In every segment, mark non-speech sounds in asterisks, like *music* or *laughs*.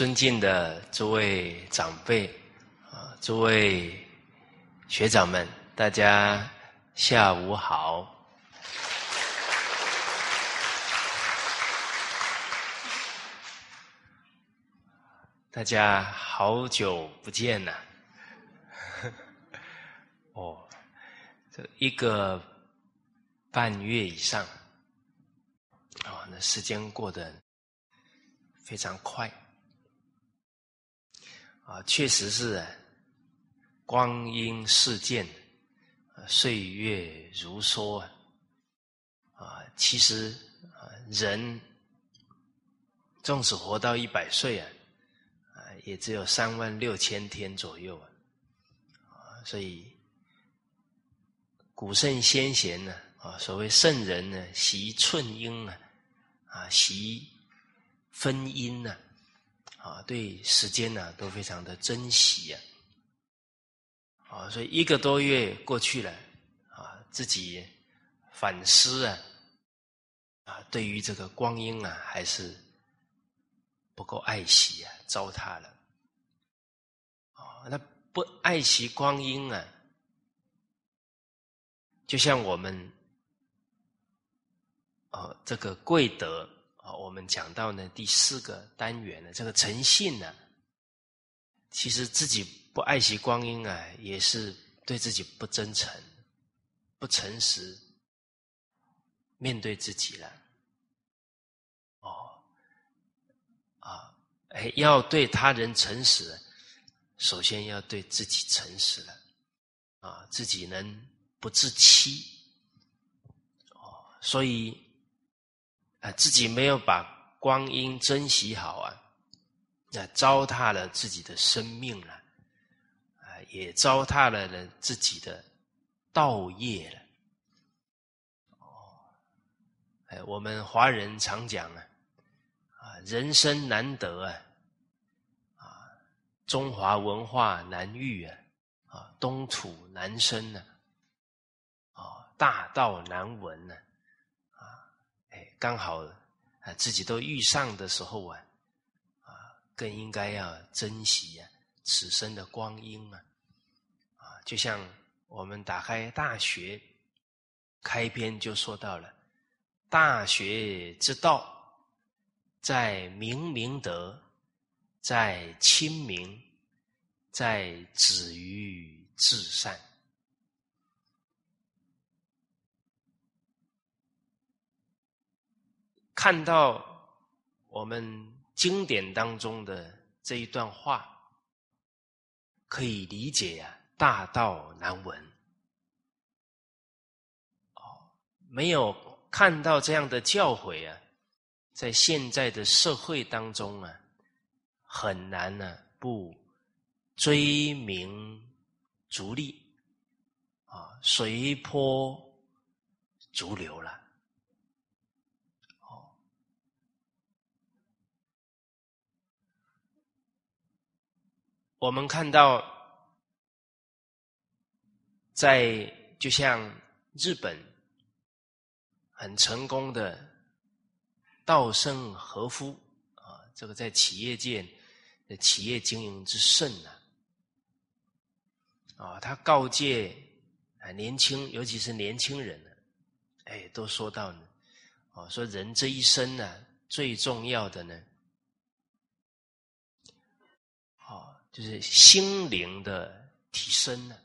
尊敬的诸位长辈啊，诸位学长们，大家下午好。大家好久不见了。*laughs* 哦，这一个半月以上，啊，那时间过得非常快。啊，确实是光阴似箭，岁月如梭啊。其实啊，人纵使活到一百岁啊，啊，也只有三万六千天左右啊。所以古圣先贤呢，啊，所谓圣人呢，习寸阴啊，啊，习分阴呢。啊，啊对时间呢都非常的珍惜啊，啊，所以一个多月过去了，啊，自己反思啊，啊，对于这个光阴啊，还是不够爱惜啊，糟蹋了，啊，那不爱惜光阴啊，就像我们，哦，这个贵德。我们讲到呢第四个单元呢，这个诚信呢，其实自己不爱惜光阴啊，也是对自己不真诚、不诚实，面对自己了。哦，啊，哎，要对他人诚实，首先要对自己诚实了。啊，自己能不自欺。哦，所以。啊，自己没有把光阴珍惜好啊，那糟蹋了自己的生命了，啊，也糟蹋了了自己的道业了。哦，哎，我们华人常讲啊，啊，人生难得啊，啊，中华文化难遇啊，啊，东土难生呢，啊，大道难闻呢。刚好啊，自己都遇上的时候啊，啊，更应该要珍惜啊此生的光阴啊，啊，就像我们打开《大学》，开篇就说到了“大学之道，在明明德，在亲民，在止于至善”。看到我们经典当中的这一段话，可以理解呀，大道难闻。哦，没有看到这样的教诲啊，在现在的社会当中啊，很难呢不追名逐利啊，随波逐流了。我们看到，在就像日本很成功的稻盛和夫啊，这个在企业界的企业经营之圣呢，啊，他告诫啊年轻，尤其是年轻人呢，哎，都说到呢，哦，说人这一生呢，最重要的呢。就是心灵的提升呢，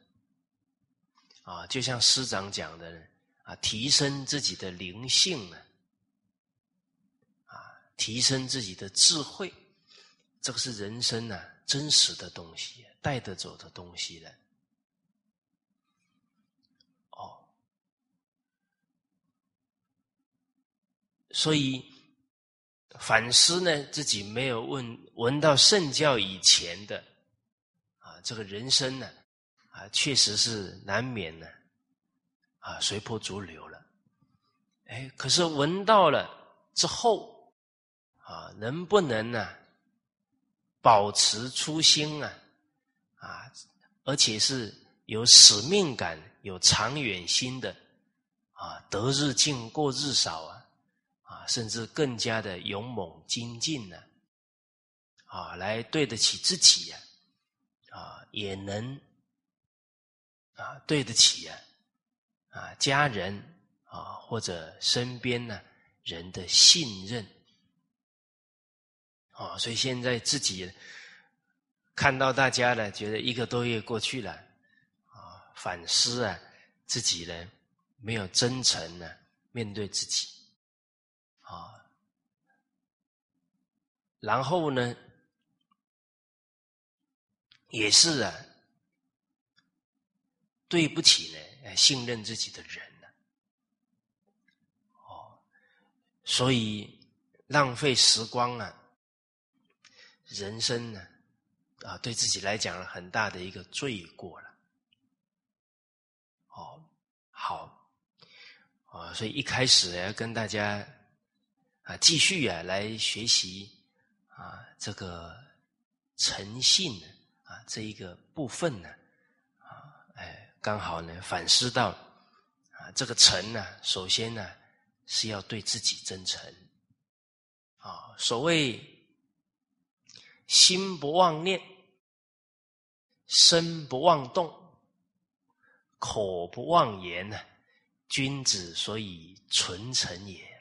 啊，就像师长讲的啊，提升自己的灵性呢，啊，提升自己的智慧，这个是人生呢真实的东西，带得走的东西的。哦，所以反思呢，自己没有问闻到圣教以前的。这个人生呢，啊，确实是难免呢，啊，随波逐流了。哎，可是闻到了之后，啊，能不能呢，保持初心啊，啊，而且是有使命感、有长远心的，啊，得日进过日少啊，啊，甚至更加的勇猛精进呢，啊，来对得起自己呀，啊也能啊对得起啊，啊家人啊或者身边呢人的信任，啊，所以现在自己看到大家呢，觉得一个多月过去了，啊，反思啊自己呢没有真诚呢面对自己，啊，然后呢？也是啊，对不起呢，信任自己的人呢，哦，所以浪费时光啊，人生呢，啊，对自己来讲很大的一个罪过了，哦，好，啊，所以一开始要跟大家啊，继续啊来学习啊，这个诚信。这一个部分呢，啊，哎，刚好呢反思到，啊，这个诚呢，首先呢是要对自己真诚，啊，所谓心不妄念，身不妄动，口不妄言呢，君子所以存诚也。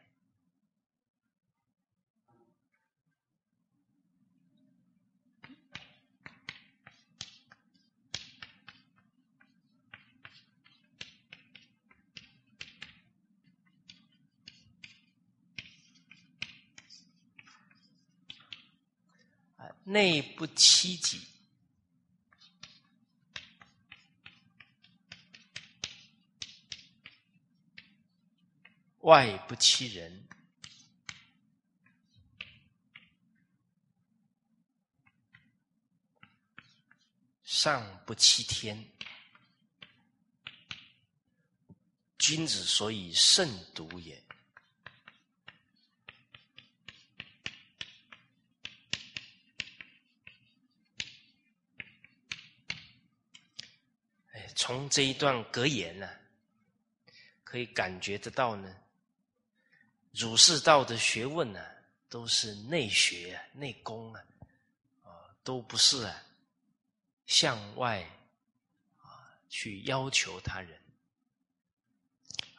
内不欺己，外不欺人，上不欺天。君子所以慎独也。从这一段格言呢，可以感觉得到呢，儒释道的学问呢，都是内学、内功啊，啊，都不是啊，向外啊去要求他人，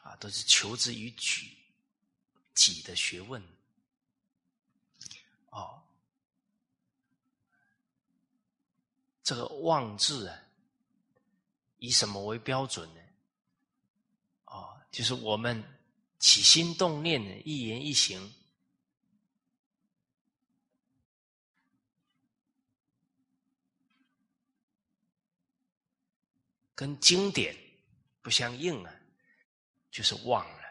啊，都是求之于己己的学问。哦，这个“望”字啊。以什么为标准呢？哦，就是我们起心动念的一言一行，跟经典不相应啊，就是忘了。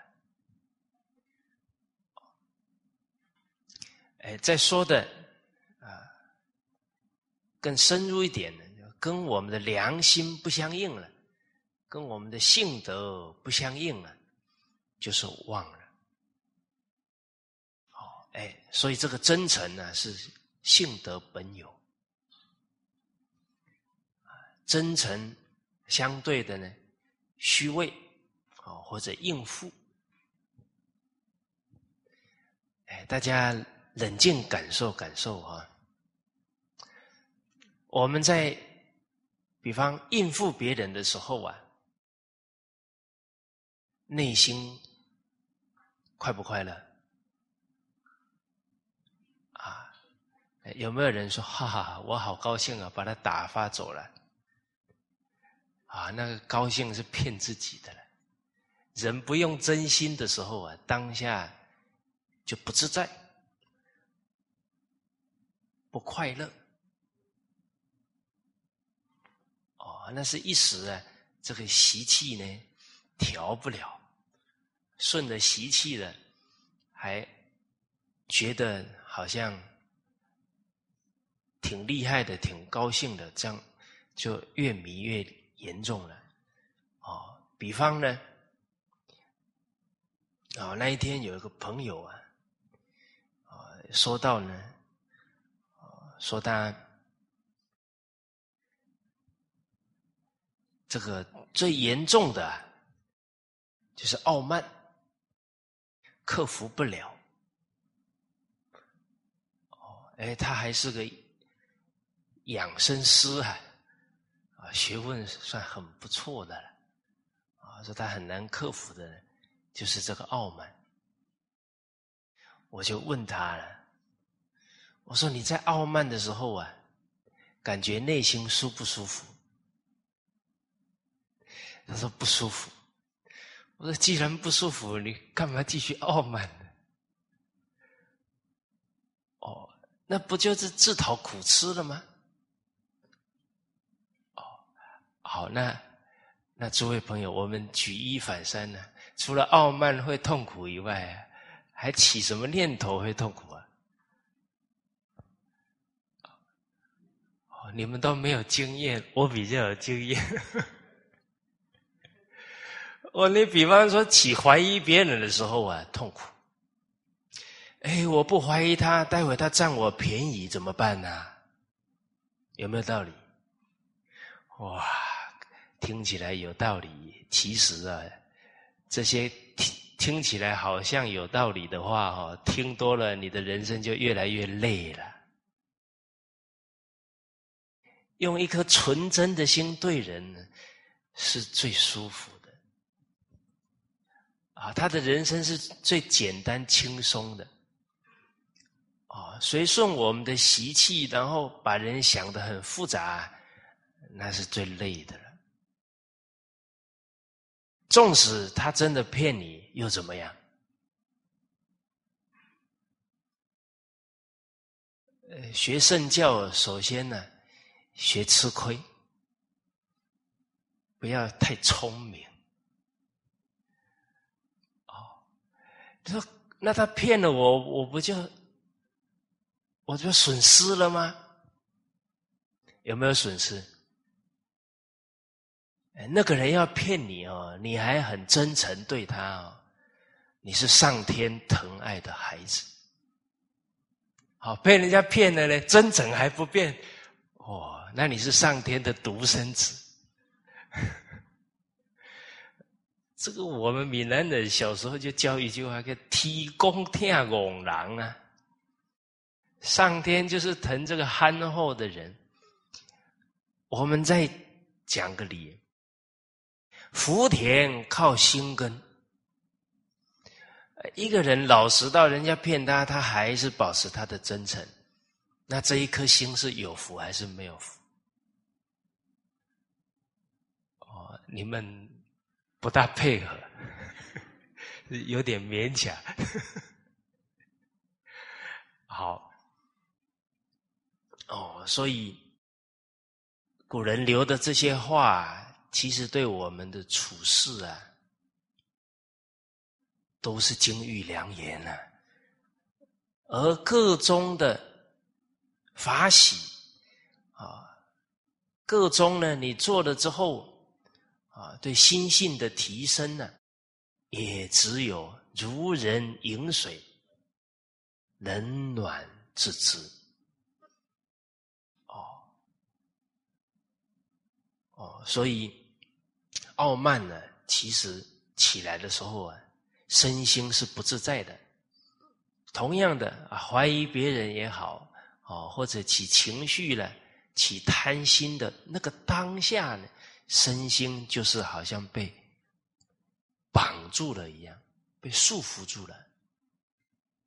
哎，再说的啊，更深入一点呢。跟我们的良心不相应了，跟我们的性德不相应了，就是忘了。哦，哎，所以这个真诚呢，是性德本有。真诚相对的呢，虚伪，哦，或者应付。哎，大家冷静感受感受啊，我们在。比方应付别人的时候啊，内心快不快乐？啊，有没有人说哈哈，我好高兴啊，把他打发走了？啊，那个高兴是骗自己的了。人不用真心的时候啊，当下就不自在，不快乐。那是一时啊，这个习气呢调不了，顺着习气的，还觉得好像挺厉害的，挺高兴的，这样就越迷越严重了。哦，比方呢，啊，那一天有一个朋友啊，啊，说到呢，说他。这个最严重的，就是傲慢，克服不了。哦，哎，他还是个养生师啊，啊，学问算很不错的了，啊，说他很难克服的，就是这个傲慢。我就问他了，我说你在傲慢的时候啊，感觉内心舒不舒服？他说不舒服。我说既然不舒服，你干嘛继续傲慢呢？哦，那不就是自讨苦吃了吗？哦好，那那诸位朋友，我们举一反三呢？除了傲慢会痛苦以外，还起什么念头会痛苦啊？哦，你们都没有经验，我比较有经验。我你比方说起怀疑别人的时候啊，痛苦。哎，我不怀疑他，待会他占我便宜怎么办呢？有没有道理？哇！听起来有道理，其实啊，这些听听起来好像有道理的话，哦，听多了，你的人生就越来越累了。用一颗纯真的心对人，是最舒服。啊，他的人生是最简单轻松的。啊，随顺我们的习气，然后把人想的很复杂，那是最累的了。纵使他真的骗你，又怎么样？呃，学圣教，首先呢，学吃亏，不要太聪明。哦，他说那他骗了我，我不就我就损失了吗？有没有损失？那个人要骗你哦，你还很真诚对他哦，你是上天疼爱的孩子。好，被人家骗了呢，真诚还不变，哦，那你是上天的独生子。这个我们闽南人小时候就教一句话，叫“天公听公狼”啊，上天就是疼这个憨厚的人。我们再讲个理。福田靠心根，一个人老实到人家骗他，他还是保持他的真诚，那这一颗心是有福还是没有福？哦，你们不大配合，*laughs* 有点勉强。*laughs* 好，哦，所以古人留的这些话。其实对我们的处事啊，都是金玉良言呐。而各中的法喜啊，各中呢，你做了之后啊，对心性的提升呢，也只有如人饮水，冷暖自知。哦，哦，所以。傲慢呢，其实起来的时候啊，身心是不自在的。同样的啊，怀疑别人也好，哦，或者起情绪了，起贪心的那个当下呢，身心就是好像被绑住了一样，被束缚住了，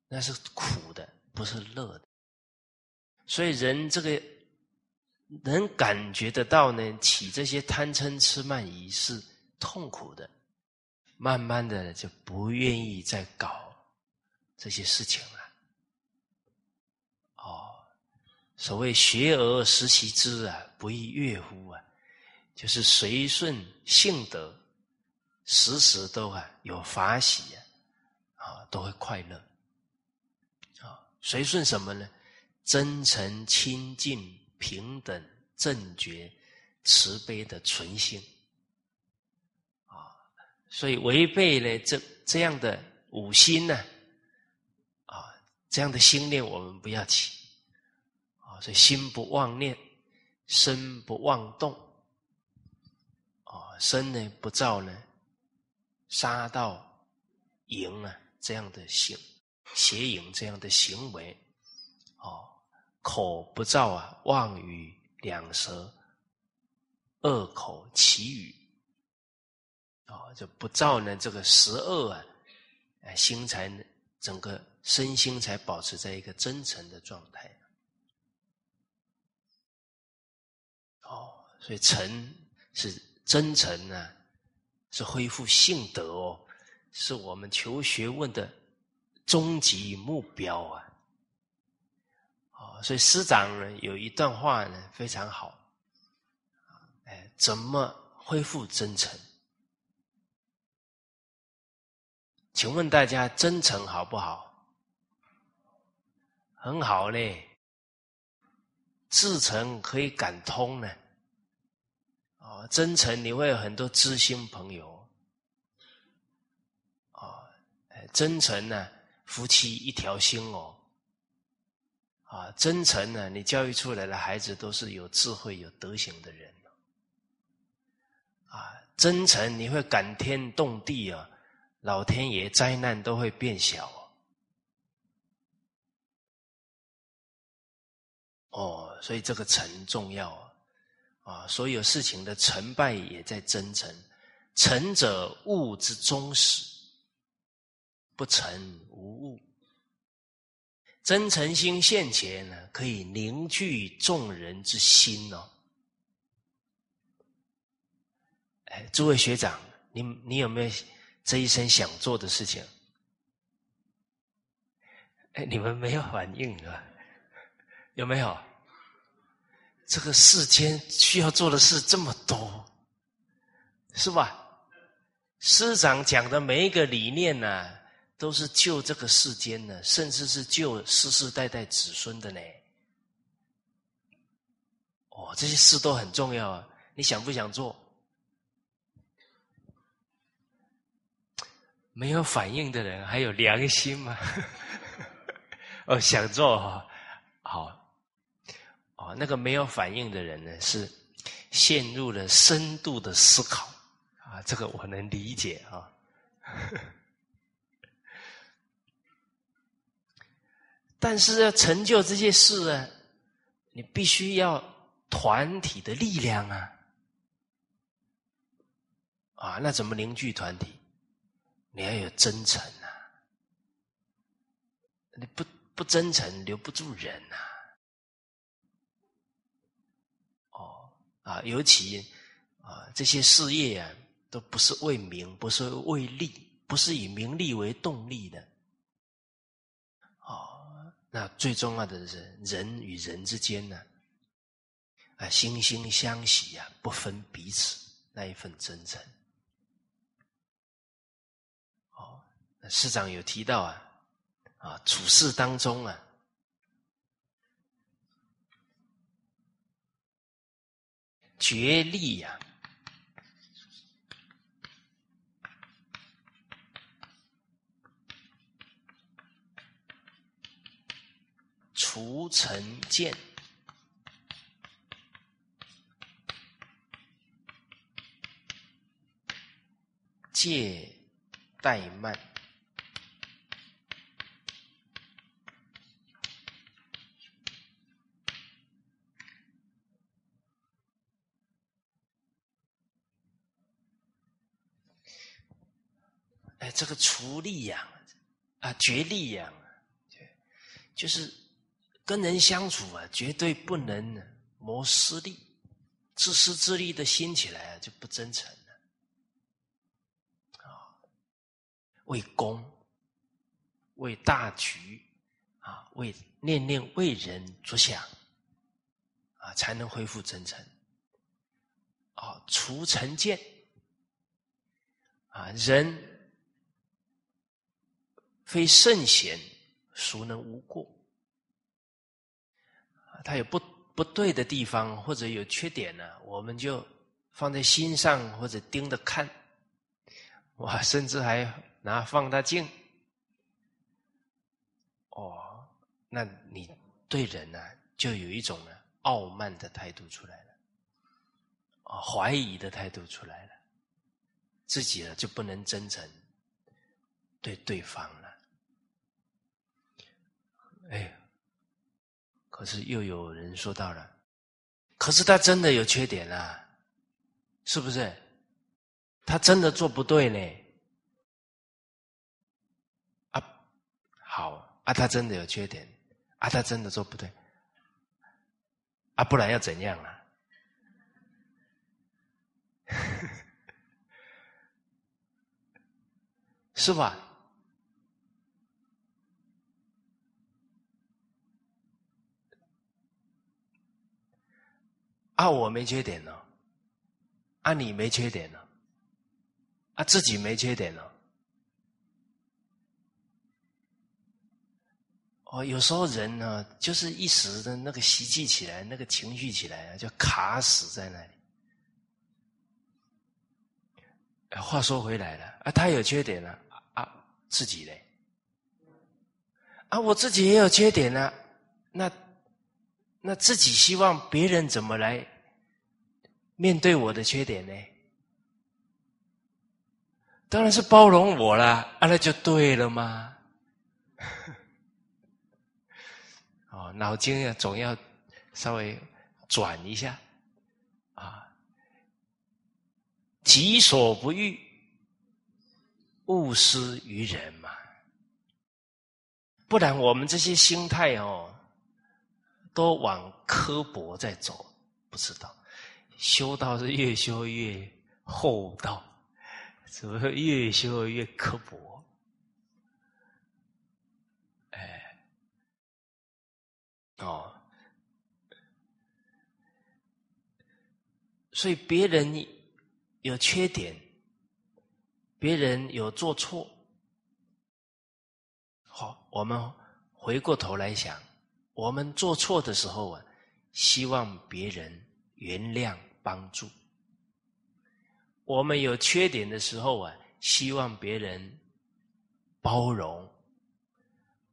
那是苦的，不是乐的。所以人这个。能感觉得到呢，起这些贪嗔痴慢疑是痛苦的，慢慢的就不愿意再搞这些事情了。哦，所谓学而时习之啊，不亦乐乎啊？就是随顺性德，时时都啊有法喜啊，啊都会快乐。啊，随顺什么呢？真诚清净。平等、正觉、慈悲的纯心啊，所以违背了这这样的五心呢，啊，这样的心念我们不要起啊，所以心不妄念，身不妄动，身呢不造呢杀盗淫啊这样的行邪淫这样的行为，哦。口不造啊妄语两舌、恶口、绮语，啊，就不造呢这个十恶啊，哎，心才整个身心才保持在一个真诚的状态。哦，所以诚是真诚呢，是恢复性德哦，是我们求学问的终极目标啊。哦所以师长呢有一段话呢非常好，哎，怎么恢复真诚？请问大家真诚好不好？很好嘞，至诚可以感通呢。真诚你会有很多知心朋友。哦，真诚呢，夫妻一条心哦。啊，真诚呢？你教育出来的孩子都是有智慧、有德行的人。啊，真诚你会感天动地啊，老天爷灾难都会变小。哦，所以这个诚重要啊！所有事情的成败也在真诚。诚者，物之终始；不诚，无物。真诚心现前呢，可以凝聚众人之心哦。哎，诸位学长，你你有没有这一生想做的事情？哎，你们没有反应啊？有没有？这个世间需要做的事这么多，是吧？师长讲的每一个理念呢？都是救这个世间呢，甚至是救世世代代子孙的呢。哦，这些事都很重要啊！你想不想做？没有反应的人还有良心吗？*laughs* 哦，想做哈，那个没有反应的人呢，是陷入了深度的思考啊，这个我能理解啊。但是要成就这些事啊，你必须要团体的力量啊！啊，那怎么凝聚团体？你要有真诚啊！你不不真诚，留不住人呐！哦啊，尤其啊，这些事业啊，都不是为名，不是为利，不是以名利为动力的。哦那最重要的是人与人之间呢，啊，惺惺相惜呀，不分彼此那一份真诚。哦，那师长有提到啊，啊，处事当中啊，决力呀。除尘见，戒怠慢。哎，这个除力呀，啊，绝力呀，就是。跟人相处啊，绝对不能谋私利，自私自利的心起来啊，就不真诚了。啊，为公，为大局，啊，为念念为人着想，啊，才能恢复真诚。啊，除成见，啊，人非圣贤，孰能无过？他有不不对的地方，或者有缺点呢，我们就放在心上，或者盯着看，哇，甚至还拿放大镜。哦，那你对人呢，就有一种呢傲慢的态度出来了，啊，怀疑的态度出来了，自己呢就不能真诚对对方了，哎。可是又有人说到了，可是他真的有缺点啊，是不是？他真的做不对呢？啊，好啊，他真的有缺点啊，他真的做不对啊，不然要怎样啊？*laughs* 是吧？啊，我没缺点呢，啊，你没缺点呢，啊，自己没缺点呢。哦，有时候人呢，就是一时的那个袭击起来，那个情绪起来啊，就卡死在那里。话说回来了，啊，他有缺点了，啊，自己嘞，啊，我自己也有缺点呢，那，那自己希望别人怎么来面对我的缺点呢？当然是包容我啦，啊，那就对了吗？*laughs* 哦，脑筋呀，总要稍微转一下啊。己所不欲，勿施于人嘛。不然我们这些心态哦，都往刻薄在走，不知道修道是越修越厚道，怎么越修越刻薄？哎，哦，所以别人。有缺点，别人有做错，好，我们回过头来想，我们做错的时候啊，希望别人原谅帮助；我们有缺点的时候啊，希望别人包容，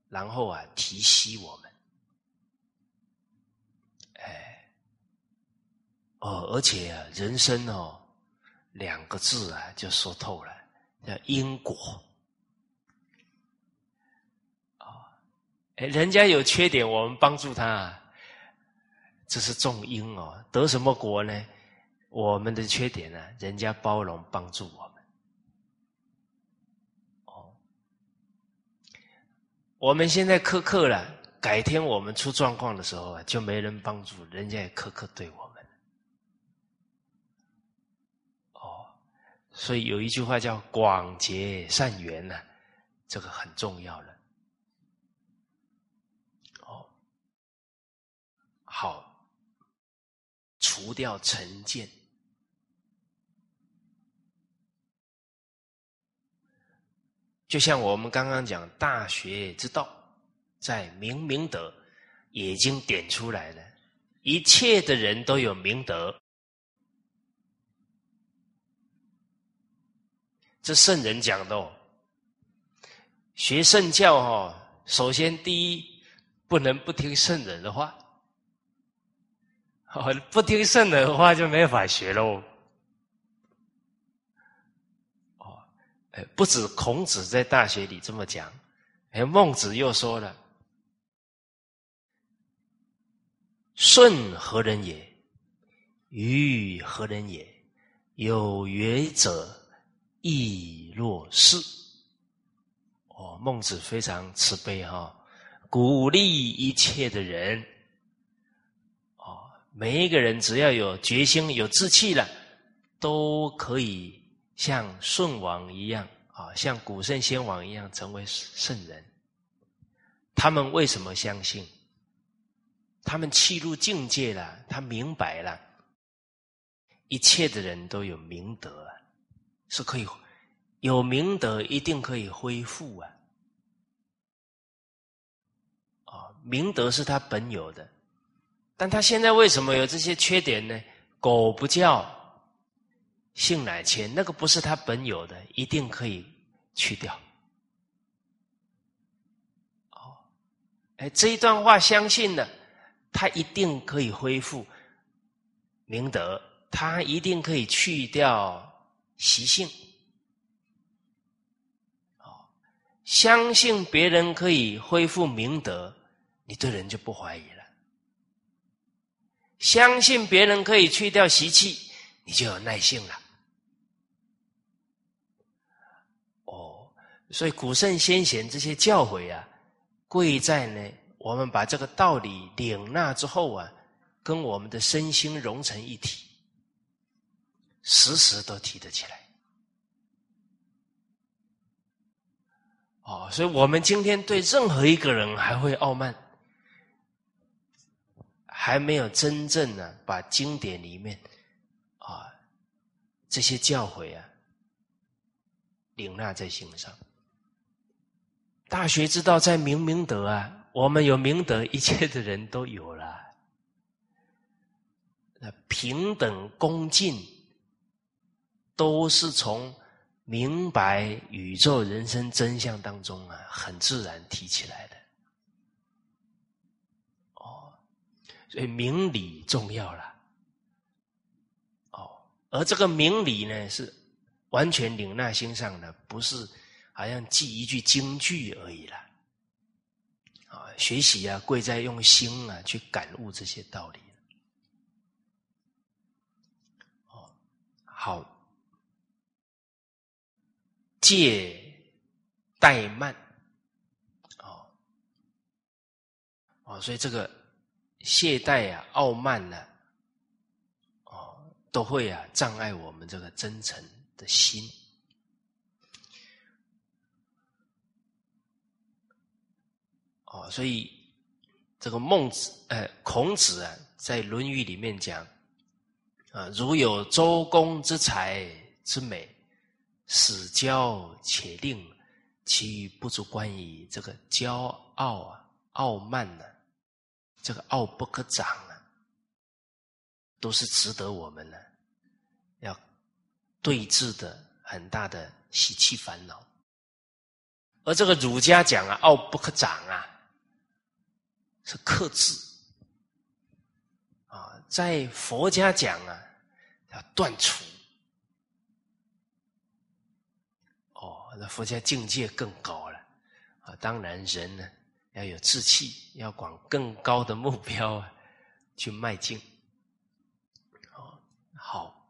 然后啊提携我们。哎，哦，而且啊，人生哦。两个字啊，就说透了，叫因果。啊，哎，人家有缺点，我们帮助他，这是种因哦。得什么果呢？我们的缺点呢，人家包容帮助我们。哦，我们现在苛刻了，改天我们出状况的时候啊，就没人帮助，人家也苛刻对我们。哦。所以有一句话叫“广结善缘”呢，这个很重要了。哦，好，除掉成见，就像我们刚刚讲大学之道，在明明德已经点出来了，一切的人都有明德。这圣人讲的哦，学圣教哈，首先第一不能不听圣人的话，哦，*laughs* 不听圣人的话就没法学喽。哦，哎不止孔子在大学里这么讲，哎，孟子又说了：“舜何人也？禹何人也？有约者。”亦若是，哦，孟子非常慈悲哈，鼓励一切的人，每一个人只要有决心、有志气了，都可以像舜王一样啊，像古圣先王一样成为圣人。他们为什么相信？他们契入境界了，他明白了，一切的人都有明德。是可以有明德，一定可以恢复啊！啊，明德是他本有的，但他现在为什么有这些缺点呢？狗不叫，性乃迁，那个不是他本有的，一定可以去掉。哦，哎，这一段话相信了，他一定可以恢复明德，他一定可以去掉。习性，哦，相信别人可以恢复明德，你对人就不怀疑了。相信别人可以去掉习气，你就有耐性了。哦，所以古圣先贤这些教诲啊，贵在呢，我们把这个道理领纳之后啊，跟我们的身心融成一体，时时都提得起来。哦，所以我们今天对任何一个人还会傲慢，还没有真正的把经典里面啊这些教诲啊领纳在心上。大学之道在明明德啊，我们有明德，一切的人都有了。那平等恭敬，都是从。明白宇宙人生真相当中啊，很自然提起来的。哦，所以明理重要了。哦，而这个明理呢，是完全领纳心上的，不是好像记一句京剧而已了。啊，学习啊，贵在用心啊，去感悟这些道理。哦，好。戒怠慢，哦，哦，所以这个懈怠啊、傲慢呢，哦，都会啊障碍我们这个真诚的心。哦，所以这个孟子，呃，孔子啊，在《论语》里面讲啊，如有周公之才之美。使骄且令，其余不足观矣。这个骄傲啊，傲慢呢，这个傲不可长啊，都是值得我们呢要对峙的很大的习气烦恼。而这个儒家讲啊，傲不可长啊，是克制啊；在佛家讲啊，要断除。哦那佛家境界更高了啊！当然，人呢要有志气，要往更高的目标啊 *laughs* 去迈进。哦，好，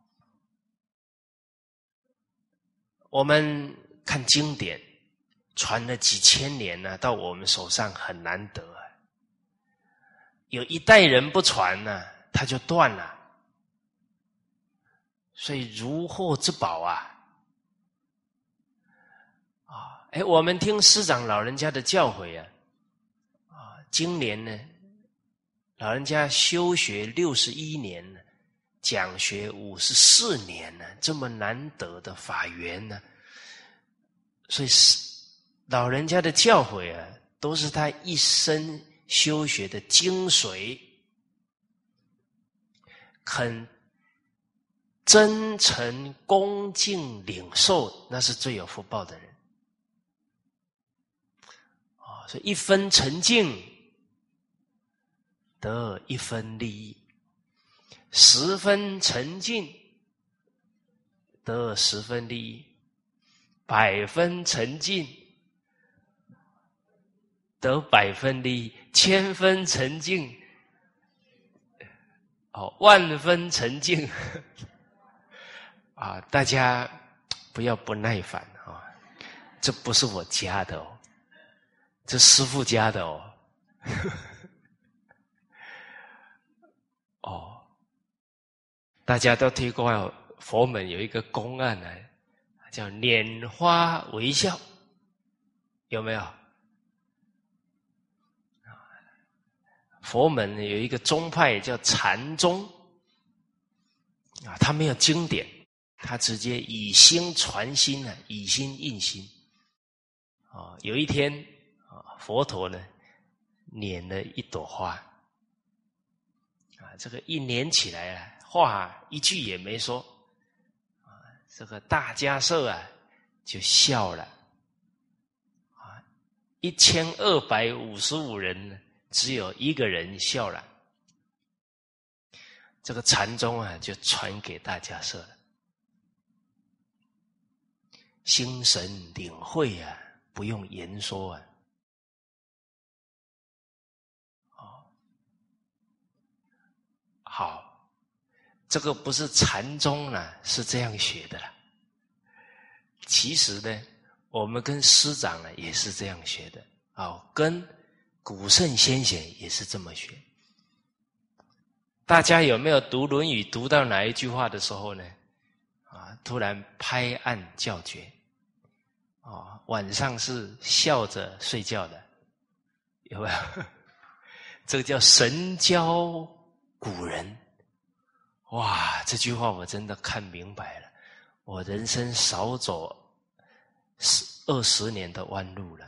我们看经典，传了几千年呢，到我们手上很难得。有一代人不传呢，他就断了。所以，如获至宝啊！啊哎，我们听师长老人家的教诲，啊，今年呢，老人家修学六十一年了，讲学五十四年了，这么难得的法缘呢，所以是老人家的教诲啊，都是他一生修学的精髓，肯真诚恭敬领受，那是最有福报的人。所以一分沉静得一分利益，十分沉静得十分利益，百分沉静得百分利益，千分沉静哦，万分沉静 *laughs* 啊！大家不要不耐烦啊，这不是我加的哦。这师傅家的哦，哦，大家都听过佛门有一个公案呢，叫拈花微笑，有没有？佛门有一个宗派叫禅宗，啊，他没有经典，他直接以心传心呢，以心印心，啊，有一天啊。佛陀呢，捻了一朵花，啊，这个一捻起来啊，话一句也没说，啊，这个大家社啊就笑了，啊，一千二百五十五人，只有一个人笑了，这个禅宗啊就传给大家社了，心神领会啊，不用言说啊。好，这个不是禅宗呢，是这样学的了。其实呢，我们跟师长呢也是这样学的，啊，跟古圣先贤也是这么学。大家有没有读《论语》读到哪一句话的时候呢？啊，突然拍案叫绝，啊，晚上是笑着睡觉的，有没有？*laughs* 这个叫神交古人，哇！这句话我真的看明白了，我人生少走十二十年的弯路了，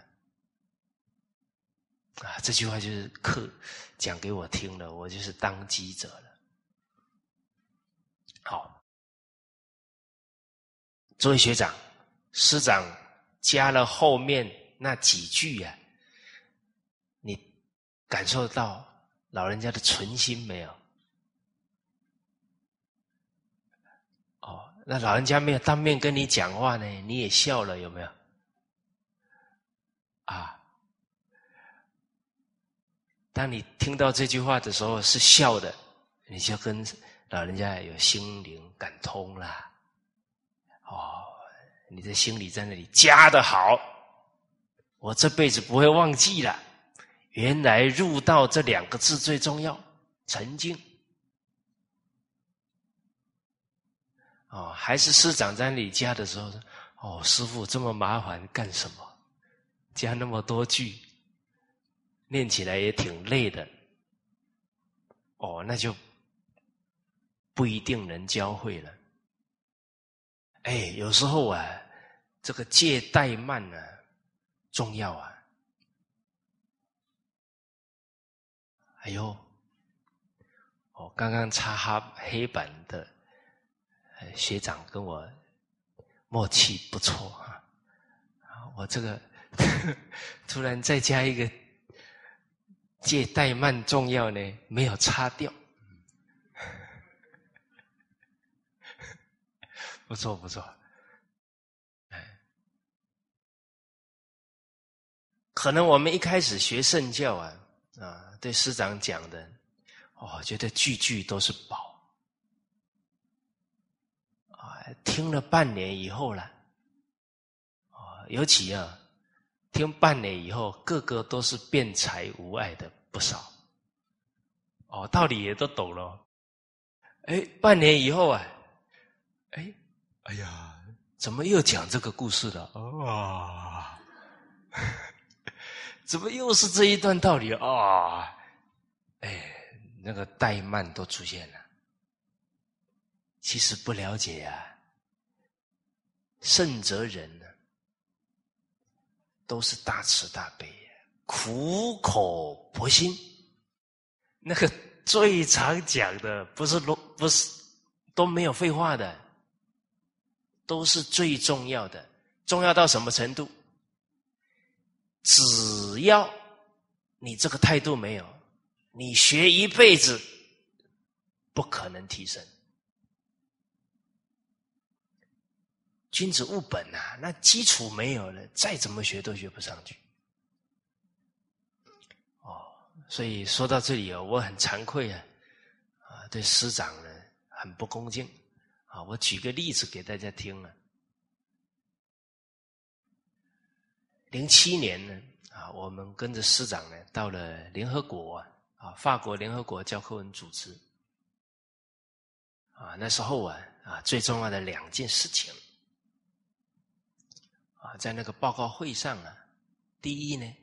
啊！这句话就是课。讲给我听了，我就是当机者了。好，作为学长、师长，加了后面那几句呀，你感受到老人家的存心没有？哦，那老人家没有当面跟你讲话呢，你也笑了，有没有？啊？当你听到这句话的时候是笑的，你就跟老人家有心灵感通了。哦，你的心里在那里加的好，我这辈子不会忘记了。原来入道这两个字最重要，沉静。哦，还是师长在你家的时候，哦，师傅这么麻烦干什么？加那么多句。念起来也挺累的，哦，那就不一定能教会了。哎，有时候啊，这个借怠慢呢重要啊。哎呦，哦，刚刚擦黑黑板的学长跟我默契不错啊，我这个突然再加一个。借怠慢重要呢，没有擦掉，*laughs* 不错不错，可能我们一开始学圣教啊，啊，对师长讲的，哦，觉得句句都是宝，啊，听了半年以后了，啊，尤其啊。听半年以后，个个都是辩才无碍的不少，哦，道理也都懂了。哎，半年以后啊，哎，哎呀，怎么又讲这个故事了？啊，*laughs* 怎么又是这一段道理啊？哎，那个怠慢都出现了。其实不了解呀，圣则人呢。都是大慈大悲，苦口婆心。那个最常讲的，不是都不是都没有废话的，都是最重要的。重要到什么程度？只要你这个态度没有，你学一辈子不可能提升。君子务本呐，那基础没有了，再怎么学都学不上去。哦，所以说到这里啊，我很惭愧啊，啊，对师长呢很不恭敬啊。我举个例子给大家听啊。零七年呢，啊，我们跟着师长呢到了联合国啊，法国联合国教科文组织啊，那时候啊，啊，最重要的两件事情。啊，在那个报告会上啊，第一呢，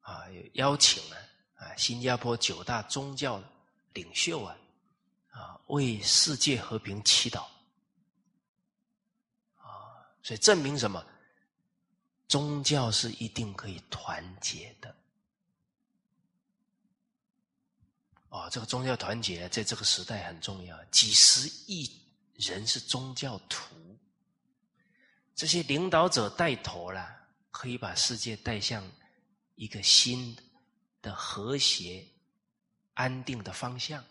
啊有邀请了啊新加坡九大宗教领袖啊，啊为世界和平祈祷，啊，所以证明什么？宗教是一定可以团结的。哦，这个宗教团结在这个时代很重要，几十亿人是宗教徒。这些领导者带头了，可以把世界带向一个新的和谐、安定的方向。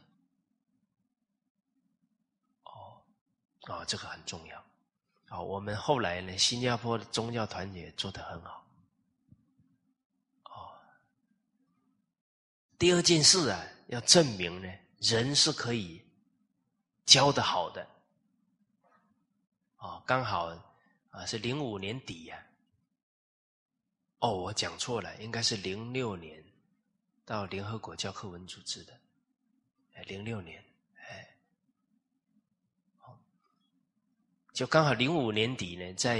哦，哦，这个很重要。好，我们后来呢，新加坡的宗教团结做得很好。哦，第二件事啊，要证明呢，人是可以教的好的。哦，刚好啊，是零五年底呀。哦，我讲错了，应该是零六年到联合国教科文组织的，哎，零六年，哎，就刚好零五年底呢，在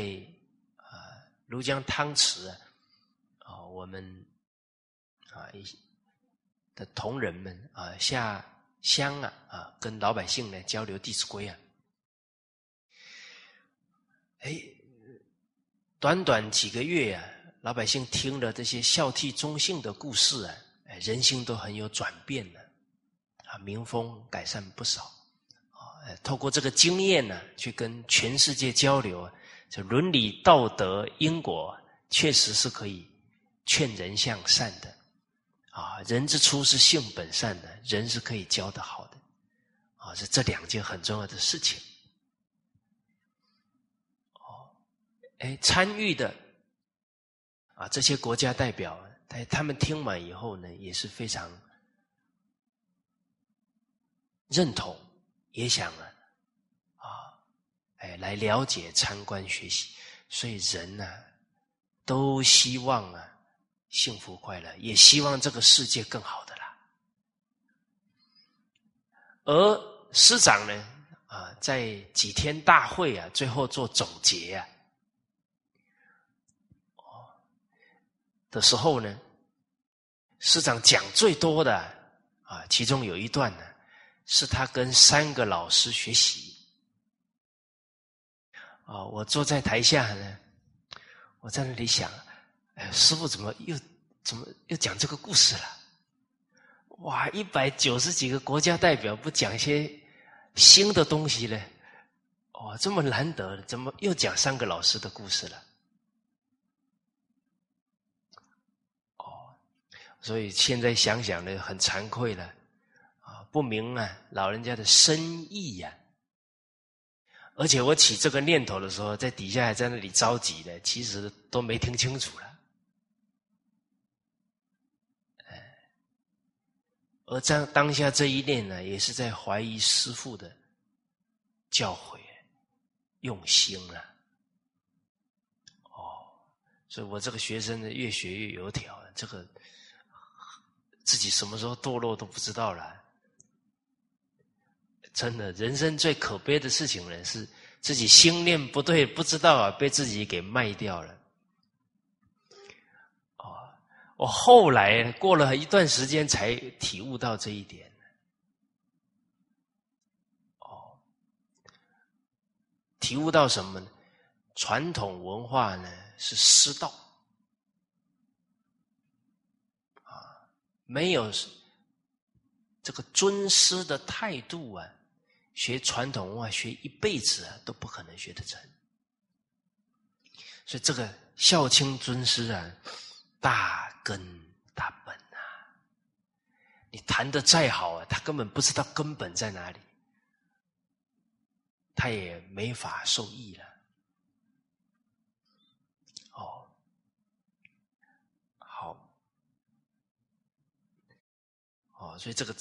啊庐江汤池啊，啊，我们啊一的同仁们啊下乡啊啊，跟老百姓呢交流《弟子规》啊，哎，短短几个月呀。老百姓听了这些孝悌忠信的故事啊，人心都很有转变了，啊，民风改善不少，啊，透过这个经验呢，去跟全世界交流，这伦理道德因果确实是可以劝人向善的，啊，人之初是性本善的，人是可以教得好的，啊，是这两件很重要的事情，哦，哎，参与的。啊，这些国家代表，他他们听完以后呢，也是非常认同，也想啊，啊，哎，来了解、参观、学习。所以人呢，都希望啊，幸福快乐，也希望这个世界更好的啦。而师长呢，啊，在几天大会啊，最后做总结啊。的时候呢，师长讲最多的啊，其中有一段呢，是他跟三个老师学习。啊，我坐在台下呢，我在那里想，哎，师傅怎么又怎么又讲这个故事了？哇，一百九十几个国家代表不讲些新的东西呢？哦，这么难得，怎么又讲三个老师的故事了？所以现在想想呢，很惭愧了，啊，不明啊，老人家的深意呀。而且我起这个念头的时候，在底下还在那里着急的，其实都没听清楚了。而在当下这一念呢，也是在怀疑师父的教诲用心了。哦，所以我这个学生呢，越学越油条，这个。自己什么时候堕落都不知道了，真的，人生最可悲的事情呢，是自己心念不对，不知道啊，被自己给卖掉了。哦，我后来过了一段时间才体悟到这一点。哦，体悟到什么呢？传统文化呢是师道。没有这个尊师的态度啊，学传统文化学一辈子啊都不可能学得成。所以这个孝亲尊师啊，大根大本啊，你谈的再好啊，他根本不知道根本在哪里，他也没法受益了。哦，所以这个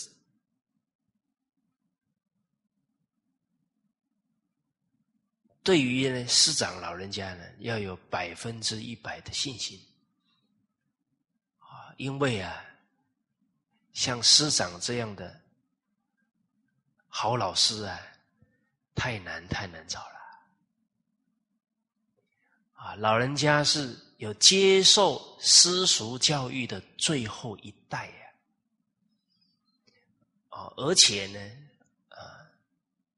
对于呢师长老人家呢，要有百分之一百的信心啊，因为啊，像师长这样的好老师啊，太难太难找了啊，老人家是有接受私塾教育的最后一代。啊，而且呢，啊，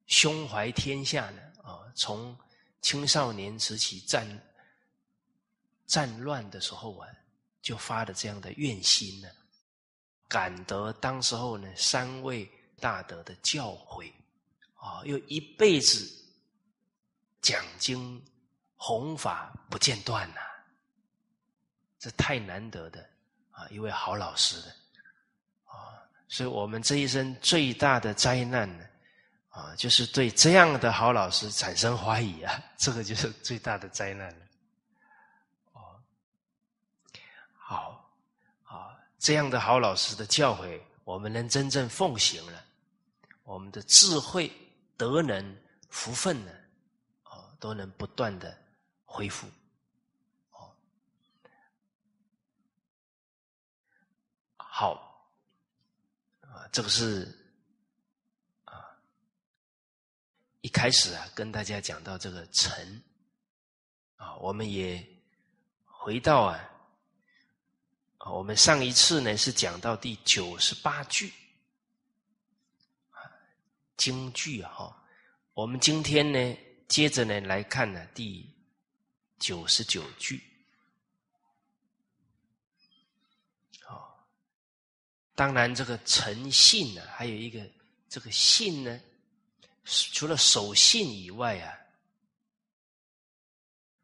胸怀天下呢，啊，从青少年时期战战乱的时候啊，就发的这样的愿心呢，感得当时候呢三位大德的教诲，啊，又一辈子讲经弘法不间断呐，这太难得的啊，一位好老师的。所以我们这一生最大的灾难呢，啊，就是对这样的好老师产生怀疑啊，这个就是最大的灾难了。哦，好，啊，这样的好老师的教诲，我们能真正奉行了，我们的智慧、德能、福分呢，哦，都能不断的恢复。哦，好，这个是啊，一开始啊，跟大家讲到这个诚，啊，我们也回到啊。我们上一次呢是讲到第九十八句，京剧哈。我们今天呢，接着呢来看呢第九十九句。好，当然这个诚信呢，还有一个这个信呢，除了守信以外啊，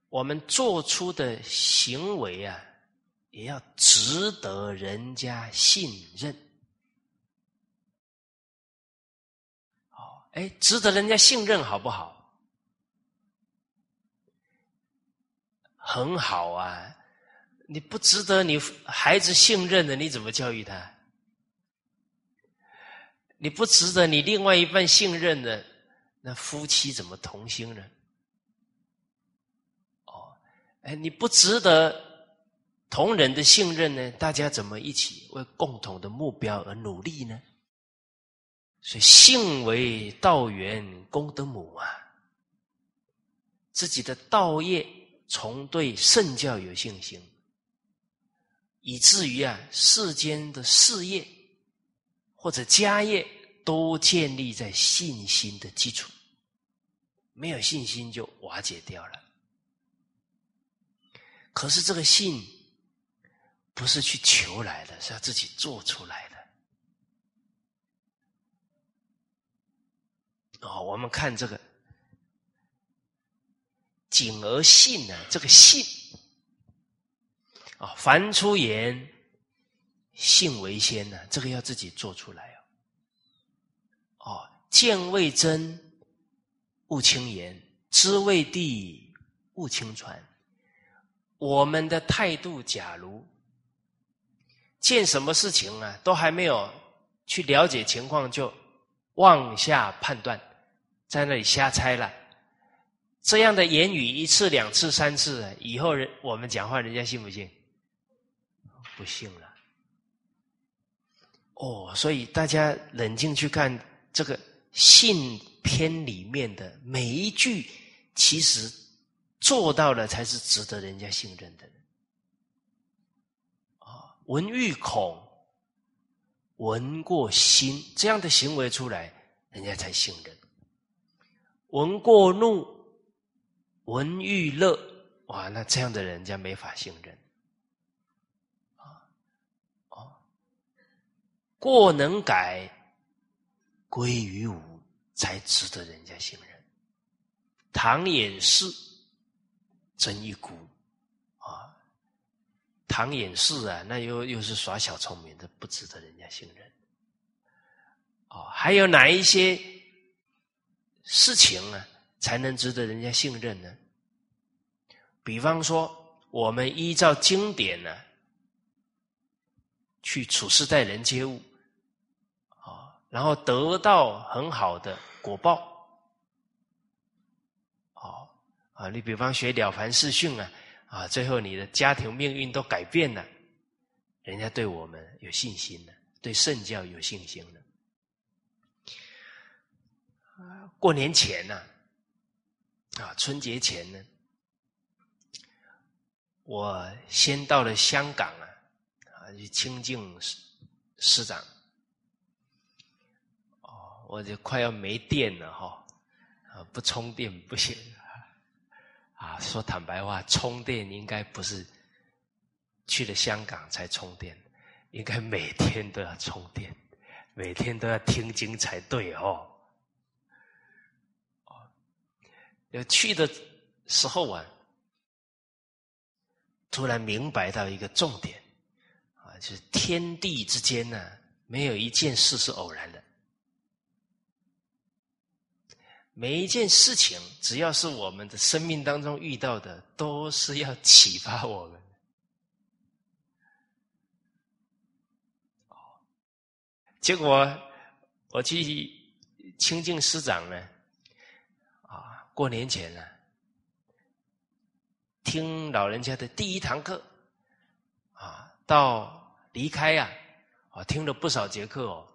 我们做出的行为啊。也要值得人家信任，哦，哎，值得人家信任好不好？很好啊！你不值得你孩子信任的，你怎么教育他？你不值得你另外一半信任的，那夫妻怎么同心呢？哦，哎，你不值得。同人的信任呢？大家怎么一起为共同的目标而努力呢？所以信为道源功德母啊！自己的道业从对圣教有信心，以至于啊世间的事业或者家业都建立在信心的基础，没有信心就瓦解掉了。可是这个信。不是去求来的，是要自己做出来的。哦，我们看这个“谨而信”呢，这个“信”啊，凡出言，信为先呢，这个要自己做出来哦。哦，见未真，勿轻言；知未地，勿轻传。我们的态度，假如。见什么事情啊，都还没有去了解情况，就妄下判断，在那里瞎猜了。这样的言语一次、两次、三次，以后人我们讲话，人家信不信？不信了。哦，所以大家冷静去看这个信篇里面的每一句，其实做到了才是值得人家信任的。啊闻欲恐，闻过心，这样的行为出来，人家才信任。闻过怒，闻欲乐，哇，那这样的人家没法信任。啊，哦，过能改，归于无，才值得人家信任。唐掩饰，真一股。唐掩饰啊，那又又是耍小聪明的，不值得人家信任。哦，还有哪一些事情啊，才能值得人家信任呢？比方说，我们依照经典呢，去处事待人接物，然后得到很好的果报。哦，啊，你比方学《了凡四训》啊。啊，最后你的家庭命运都改变了，人家对我们有信心了，对圣教有信心了。过年前呢，啊，春节前呢，我先到了香港啊，啊，去亲近师师长。我就快要没电了哈，啊，不充电不行。啊，说坦白话，充电应该不是去了香港才充电，应该每天都要充电，每天都要听经才对哦。哦，要去的时候啊，突然明白到一个重点啊，就是天地之间呢，没有一件事是偶然的。每一件事情，只要是我们的生命当中遇到的，都是要启发我们。结果我去清净师长呢，啊，过年前呢，听老人家的第一堂课，啊，到离开呀，啊，听了不少节课哦，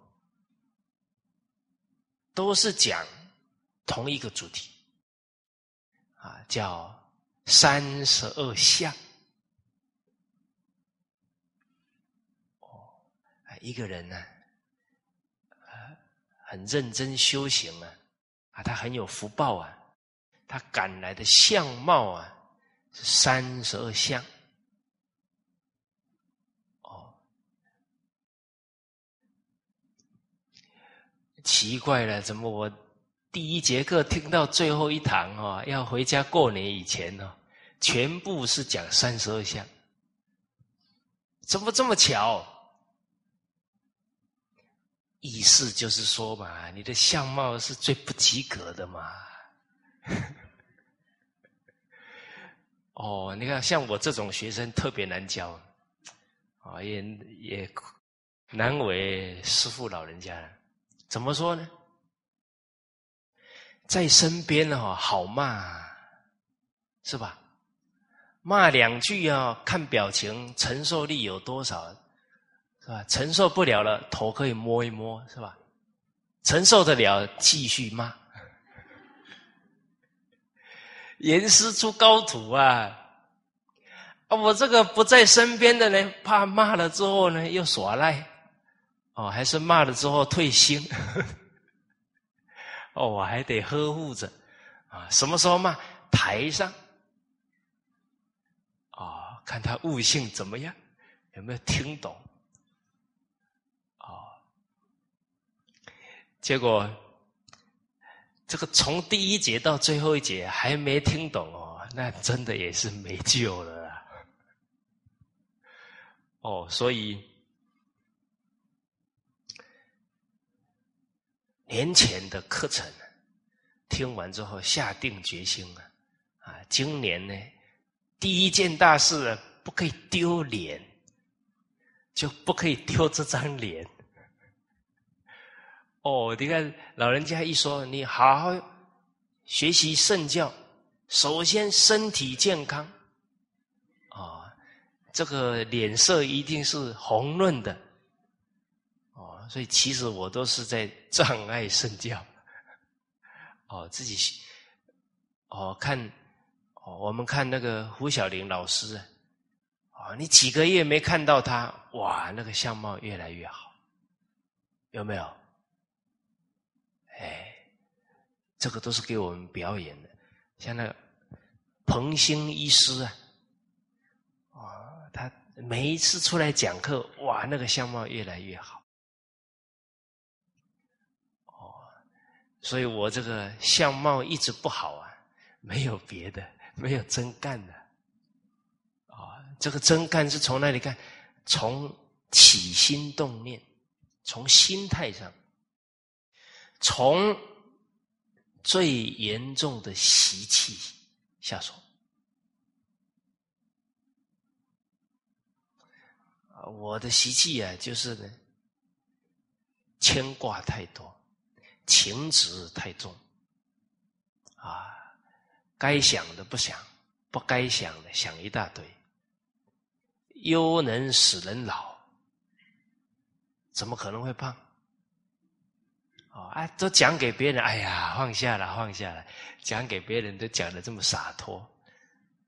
都是讲同一个主题，啊，叫三十二相。一个人呢，呃，很认真修行啊，啊，他很有福报啊，他赶来的相貌啊是三十二相。哦，奇怪了，怎么我第一节课听到最后一堂哦，要回家过年以前呢，全部是讲三十二相，怎么这么巧？意思就是说嘛，你的相貌是最不及格的嘛。*laughs* 哦，你看像我这种学生特别难教，啊，也也难为师傅老人家了。怎么说呢？在身边哈，好骂，是吧？骂两句啊，看表情，承受力有多少？是吧？承受不了了，头可以摸一摸，是吧？承受得了，继续骂。*laughs* 严师出高徒啊！啊，我这个不在身边的呢，怕骂了之后呢又耍赖，哦，还是骂了之后退心。哦，我还得呵护着啊，什么时候骂？台上啊，看他悟性怎么样，有没有听懂？哦结果，这个从第一节到最后一节还没听懂哦，那真的也是没救了。哦，所以年前的课程听完之后，下定决心啊，啊，今年呢，第一件大事不可以丢脸，就不可以丢这张脸。哦，你看老人家一说，你好好学习圣教，首先身体健康，啊，这个脸色一定是红润的，所以其实我都是在障碍圣教，哦，自己，哦，看，哦，我们看那个胡小玲老师，啊，你几个月没看到他，哇，那个相貌越来越好，有没有？哎，这个都是给我们表演的，像那个彭兴医师啊，啊，他每一次出来讲课，哇，那个相貌越来越好。所以我这个相貌一直不好啊，没有别的，没有真干的。啊，这个真干是从哪里看？从起心动念，从心态上。从最严重的习气下手啊！我的习气啊，就是呢，牵挂太多，情执太重。啊，该想的不想，不该想的想一大堆，忧能使人老，怎么可能会胖？哦，啊，都讲给别人，哎呀，放下了，放下了，讲给别人都讲的这么洒脱，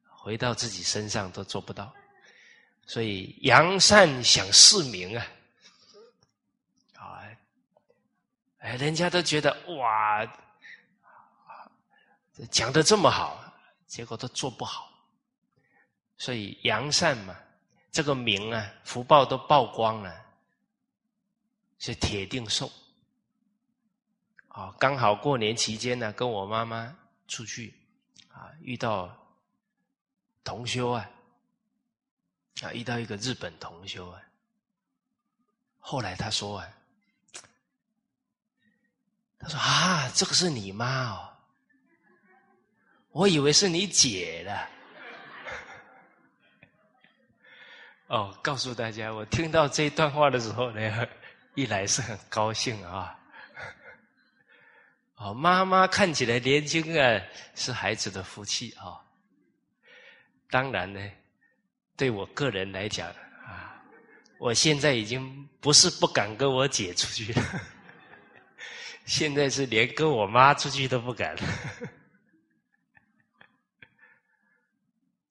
回到自己身上都做不到，所以扬善想市民啊，啊，哎，人家都觉得哇，讲的这么好，结果都做不好，所以扬善嘛，这个名啊，福报都曝光了，是铁定受。啊，刚好过年期间呢，跟我妈妈出去，啊，遇到同修啊，啊，遇到一个日本同修啊。后来他说啊，他说啊，这个是你妈哦，我以为是你姐的。*laughs* 哦，告诉大家，我听到这段话的时候呢，一来是很高兴啊。*laughs* 哦，妈妈看起来年轻啊，是孩子的福气啊。当然呢，对我个人来讲啊，我现在已经不是不敢跟我姐出去了，现在是连跟我妈出去都不敢了。*laughs*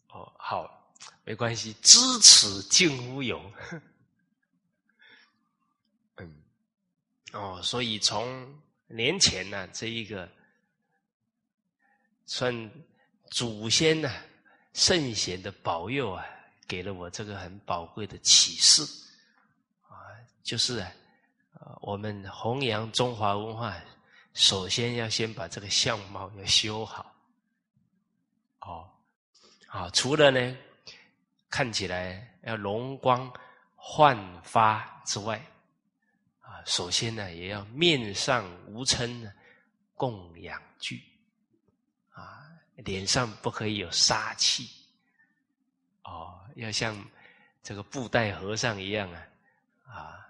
哦，好，没关系，知耻近乎勇。*laughs* 嗯，哦，所以从。年前呢，这一个算祖先呢圣贤的保佑啊，给了我这个很宝贵的启示啊，就是啊，我们弘扬中华文化，首先要先把这个相貌要修好，哦，啊，除了呢看起来要容光焕发之外。啊首先呢，也要面上无嗔呢，供养具，啊，脸上不可以有杀气，哦，要像这个布袋和尚一样啊，啊，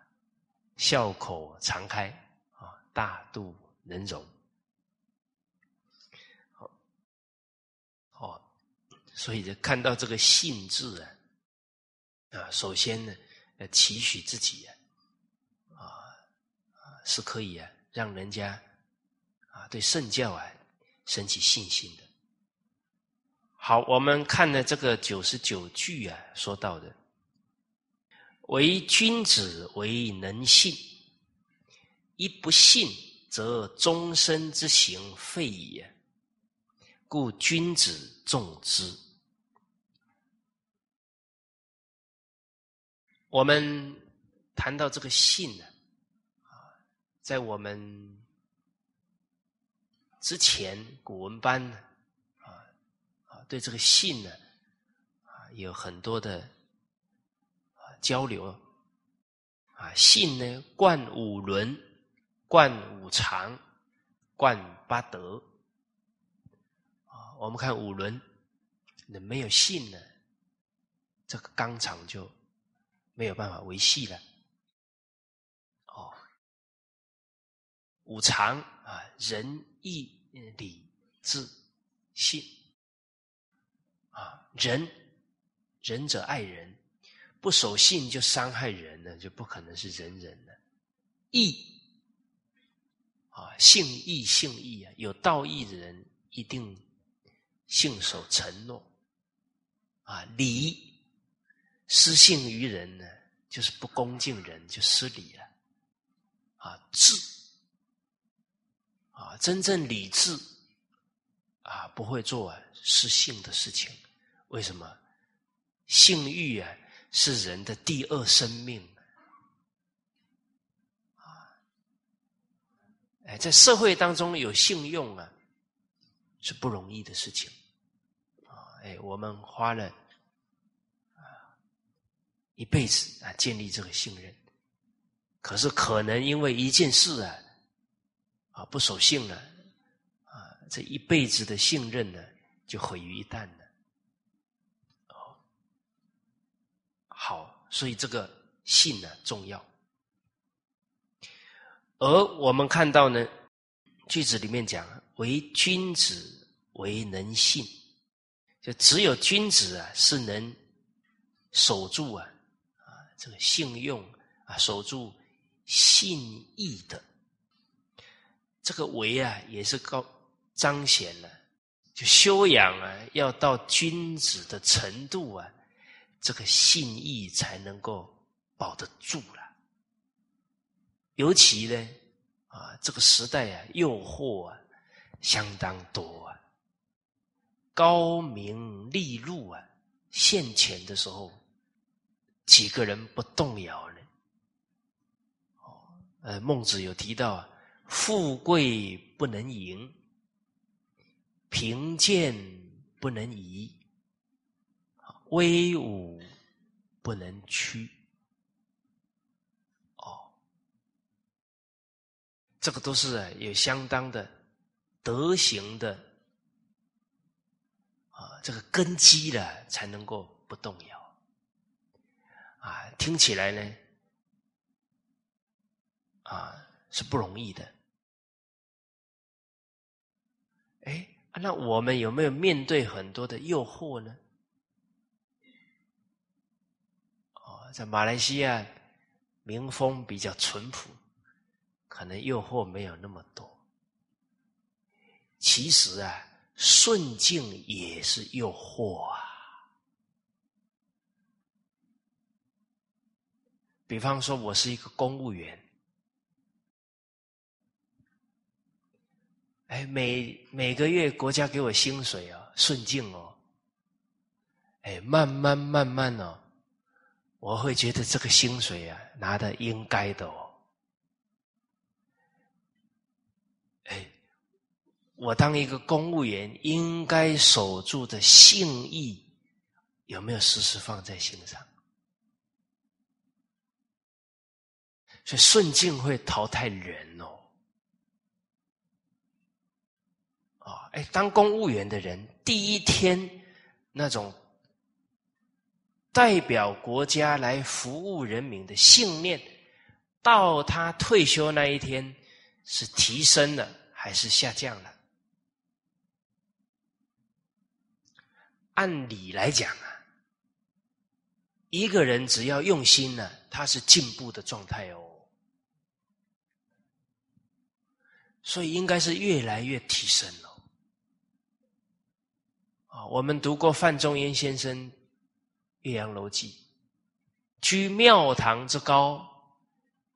笑口常开，啊，大度能容，好，哦，所以就看到这个性质啊，啊，首先呢，要期许自己啊。是可以啊，让人家啊对圣教啊升起信心的。好，我们看了这个九十九句啊，说到的，唯君子为能信，一不信则终身之行废也。故君子重之。我们谈到这个信呢。在我们之前古文班呢，啊啊，对这个信呢，啊有很多的交流啊，信呢贯五伦，贯五常，贯八德啊。我们看五伦，那没有信呢，这个纲常就没有办法维系了。哦五常啊，仁义礼智信啊，仁仁者爱人，不守信就伤害人呢，就不可能是仁人了。义啊，信义信义啊，有道义的人一定信守承诺啊。礼失信于人呢，就是不恭敬人，就失礼了啊。智。啊，真正理智啊，不会做失信的事情。为什么？性欲啊，是人的第二生命啊！哎，在社会当中有信用啊，是不容易的事情啊！哎，我们花了啊一辈子啊建立这个信任，可是可能因为一件事啊。啊，不守信了，啊，这一辈子的信任呢，就毁于一旦了。哦，好，所以这个信呢重要。而我们看到呢，句子里面讲“唯君子为能信”，就只有君子啊是能守住啊啊这个信用啊，守住信义的。这个为啊，也是高彰显了，就修养啊，要到君子的程度啊，这个信义才能够保得住了。尤其呢，啊，这个时代啊，诱惑啊，相当多啊，高明利禄啊，现前的时候，几个人不动摇呢？哦，呃，孟子有提到啊。富贵不能淫，贫贱不能移，威武不能屈。哦，这个都是有相当的德行的啊，这个根基了，才能够不动摇。啊，听起来呢，啊，是不容易的。哎，那我们有没有面对很多的诱惑呢？哦，在马来西亚民风比较淳朴，可能诱惑没有那么多。其实啊，顺境也是诱惑啊。比方说，我是一个公务员，哎，每每个月国家给我薪水啊，顺境哦，哎，慢慢慢慢哦，我会觉得这个薪水啊，拿的应该的哦，哎。我当一个公务员，应该守住的信义，有没有时时放在心上？所以顺境会淘汰人哦。啊，哎，当公务员的人，第一天那种代表国家来服务人民的信念，到他退休那一天，是提升了还是下降了？按理来讲啊，一个人只要用心呢，他是进步的状态哦。所以应该是越来越提升了。啊，我们读过范仲淹先生《岳阳楼记》，居庙堂之高，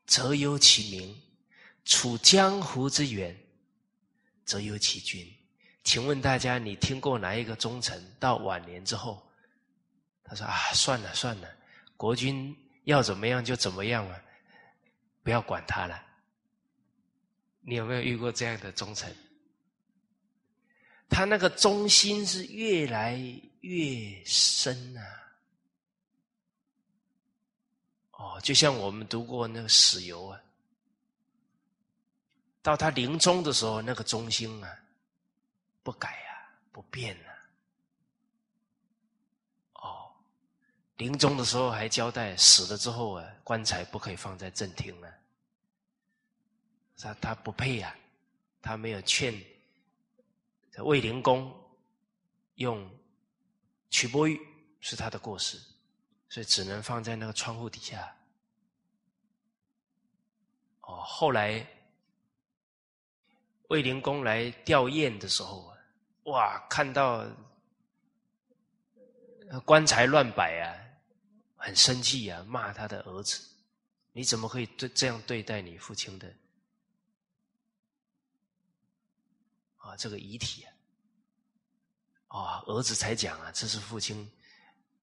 则忧其民；处江湖之远，则忧其君。请问大家，你听过哪一个忠臣到晚年之后，他说：“啊，算了算了，国君要怎么样就怎么样了，不要管他了。”你有没有遇过这样的忠臣？他那个忠心是越来越深啊！就像我们读过那个史游啊，到他临终的时候，那个忠心啊。不改呀，不变啊。哦，临终的时候还交代，死了之后啊，棺材不可以放在正厅啊。他他不配啊，他没有劝卫灵公用曲波玉，是他的过失，所以只能放在那个窗户底下。哦，后来卫灵公来吊唁的时候啊。哇！看到棺材乱摆啊，很生气啊，骂他的儿子：“你怎么可以对这样对待你父亲的啊？这个遗体啊！”啊，儿子才讲啊，这是父亲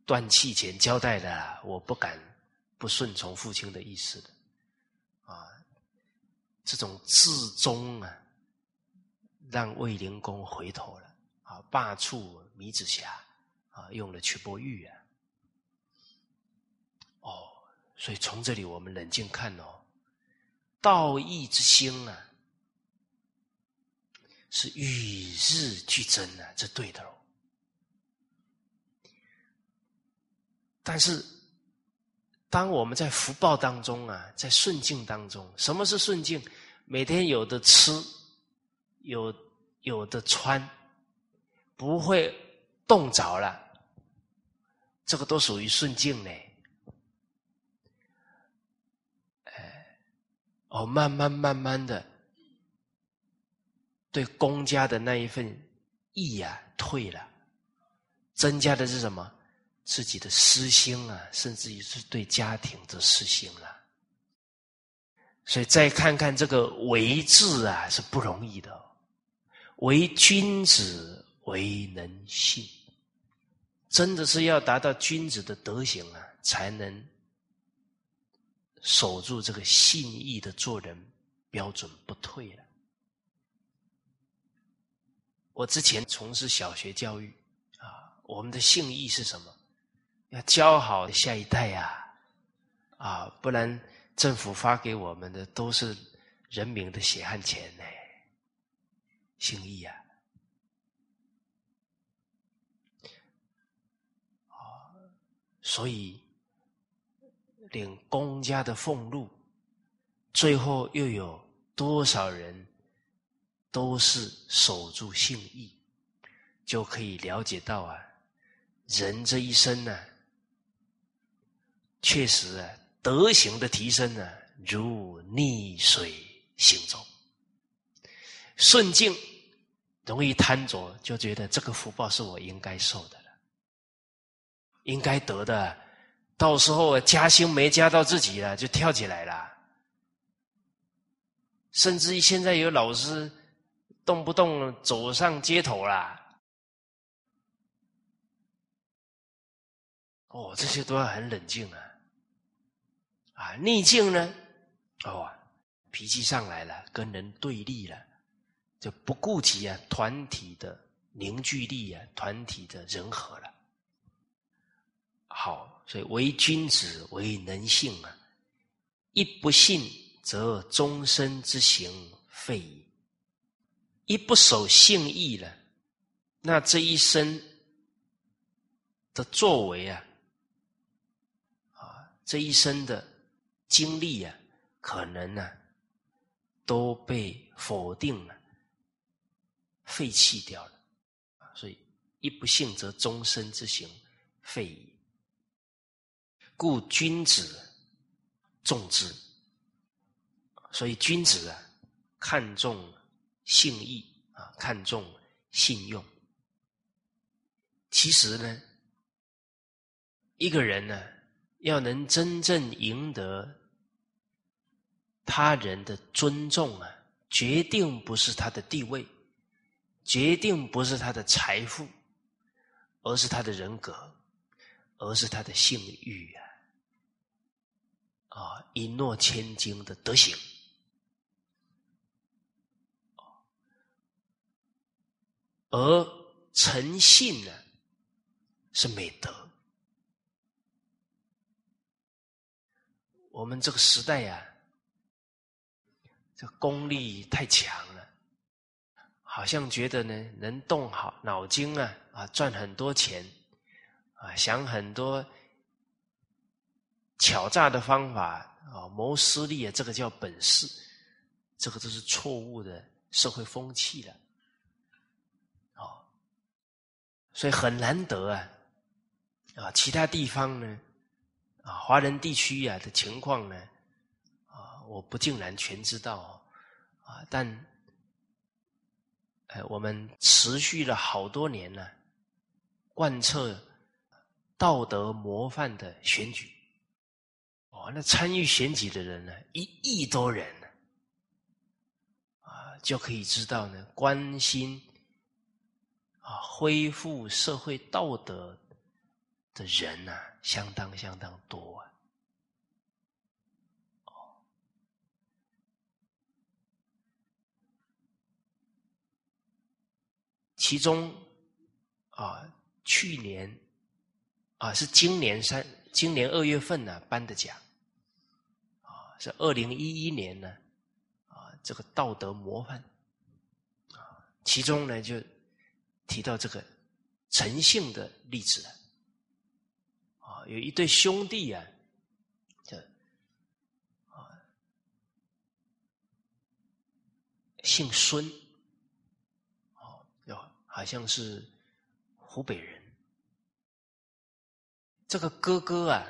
断气前交代的，我不敢不顺从父亲的意思的。这种至忠啊，让卫灵公回头了啊。罢黜米子瑕，啊，用了曲波玉啊。哦，所以从这里我们冷静看哦，道义之心啊，是与日俱增啊，这对的喽。但是，当我们在福报当中啊，在顺境当中，什么是顺境？每天有的吃，有有的穿。不会冻着了，这个都属于顺境呢。哎，哦，慢慢慢慢的，对公家的那一份义呀退了，增加的是什么？自己的私心啊，甚至于是对家庭的私心了。所以再看看这个为治啊，是不容易的，为君子。为能信，真的是要达到君子的德行啊，才能守住这个信义的做人标准不退了。我之前从事小学教育啊，我们的信义是什么？要教好下一代呀，啊，不然政府发给我们的都是人民的血汗钱呢，信义啊。所以，领公家的俸禄，最后又有多少人都是守住信义，就可以了解到啊，人这一生呢，确实啊，德行的提升呢，如逆水行舟，顺境容易贪着，就觉得这个福报是我应该受的了，应该得的，到时候加薪没加到自己了，就跳起来了。甚至于现在有老师动不动走上街头啦，哦，这些都要很冷静啊！啊，逆境呢，哦，脾气上来了，跟人对立了，就不顾及啊团体的凝聚力啊，团体的人和了。好，所以为君子，为人性啊，一不信。则终身之行废矣。一不守信义了，那这一生的作为啊，啊，这一生的经历啊，可能呢都被否定了、废弃掉了。所以，一不信则终身之行废矣。故君子重之。所以，君子啊，看重信义啊，看重信用。其实呢，一个人呢，要能真正赢得他人的尊重啊，决定不是他的地位，决定不是他的财富，而是他的人格，而是他的信誉啊，啊，一诺千金的德行。而诚信呢，是美德。我们这个时代呀，这功力太强了，好像觉得呢，能动好脑筋啊，啊，赚很多钱，啊，想很多巧诈的方法啊，谋私利啊，这个叫本事，这个都是错误的社会风气了。哦所以很难得啊，啊，其他地方呢，啊，华人地区啊的情况呢，我不竟然全知道，啊，但，哎，我们持续了好多年呢，贯彻道德模范的选举，哦，那参与选举的人呢，一亿多人，啊，就可以知道呢，关心。啊，恢复社会道德的人呐，相当相当多啊！哦，其中啊，去年啊是今年三今年二月份呢颁的奖啊，是二零一一年呢啊这个道德模范啊，其中呢就。提到这个诚信的例子啊，有一对兄弟啊，这啊姓孙，好像是湖北人。这个哥哥啊，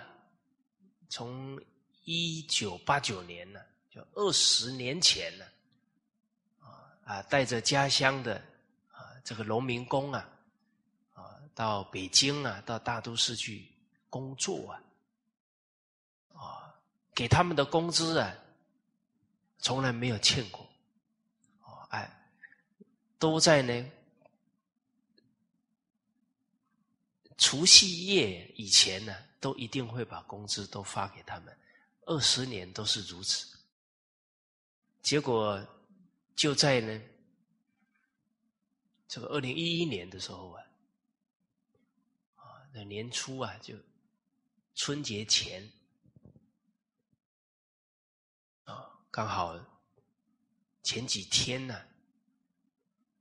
从一九八九年呢，就二十年前呢，啊啊，带着家乡的啊。这个农民工啊，啊，到北京啊，到大都市去工作啊，啊，给他们的工资啊，从来没有欠过，哦，哎，都在呢，除夕夜以前呢，都一定会把工资都发给他们，二十年都是如此，结果就在呢。这个二零一一年的时候啊，啊，那年初啊，就春节前啊，刚好前几天呢，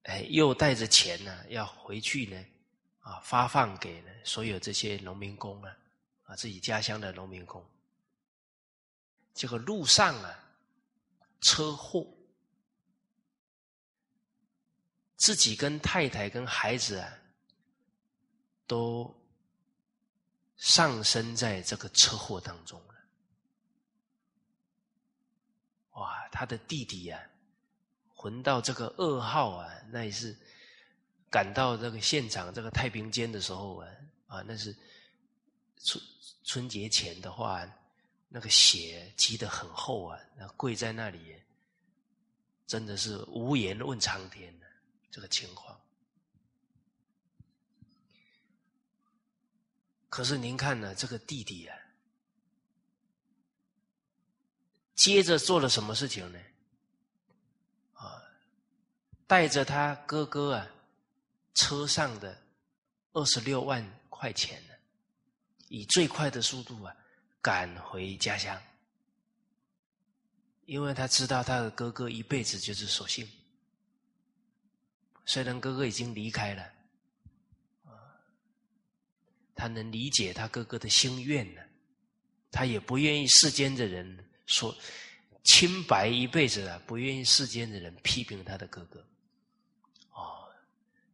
哎，又带着钱呢，要回去呢，啊，发放给呢所有这些农民工啊，啊，自己家乡的农民工。这个路上啊，车祸，自己跟太太跟孩子啊，都上升在这个车祸当中了。哇，他的弟弟呀，混到这个噩耗啊，那也是赶到这个现场这个太平间的时候啊，啊，那是春春节前的话。那个血积得很厚啊，那跪在那里，真的是无言问苍天的这个情况。可是您看呢，这个弟弟啊，接着做了什么事情呢？啊，带着他哥哥啊车上的二十六万块钱呢，以最快的速度啊。赶回家乡，因为他知道他的哥哥一辈子就是守信。虽然哥哥已经离开了，啊，他能理解他哥哥的心愿呢，他也不愿意世间的人说清白一辈子啊，不愿意世间的人批评他的哥哥，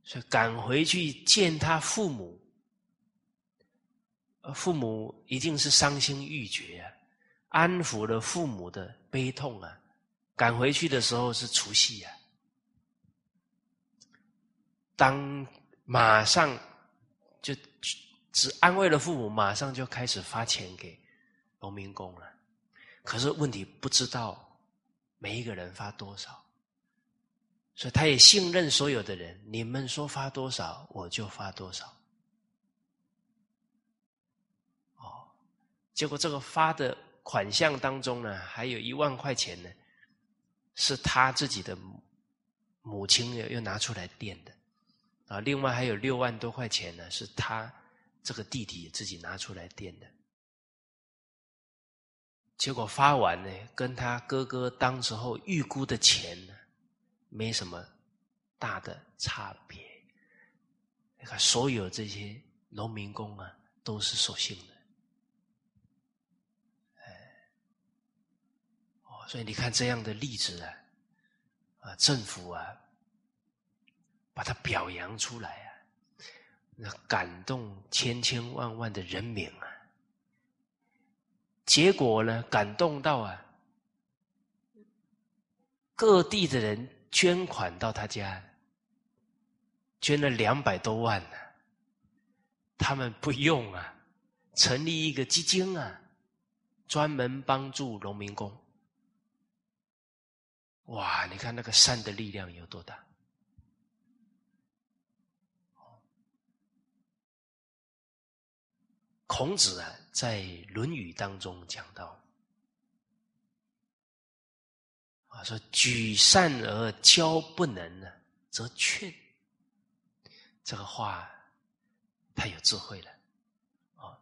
所以赶回去见他父母。父母一定是伤心欲绝啊，安抚了父母的悲痛啊。赶回去的时候是除夕啊，当马上就只安慰了父母，马上就开始发钱给农民工了。可是问题不知道每一个人发多少，所以他也信任所有的人，你们说发多少我就发多少。哦结果这个发的款项当中呢，还有一万块钱呢，是他自己的母亲又又拿出来垫的，啊，另外还有六万多块钱呢，是他这个弟弟自己拿出来垫的。结果发完呢，跟他哥哥当时候预估的钱呢，没什么大的差别。你看，所有这些农民工啊，都是守信的。哦所以你看这样的例子啊，啊，政府啊，把它表扬出来啊，那感动千千万万的人民啊，结果呢，感动到啊，各地的人捐款到他家，捐了两百多万呢，他们不用啊，成立一个基金啊，专门帮助农民工。哇！你看那个善的力量有多大？孔子啊，在《论语》当中讲到啊，说“举善而教不能呢，则劝”。这个话太有智慧了啊。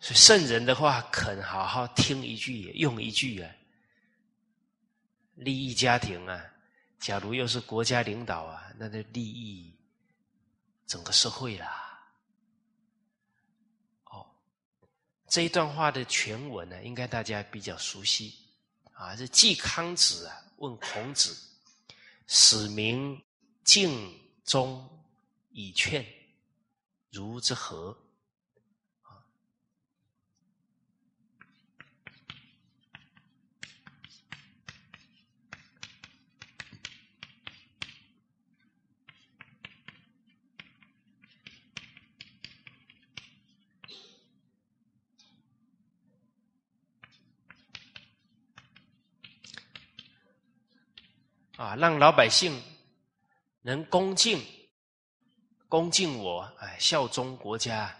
所以圣人的话，肯好好听一句，用一句啊，利益家庭啊。假如又是国家领导啊，那就利益整个社会啦。哦，这一段话的全文呢，应该大家比较熟悉啊，是季康子啊问孔子：“使民敬忠以劝，如之何？”啊，让老百姓能恭敬、恭敬我，哎，效忠国家，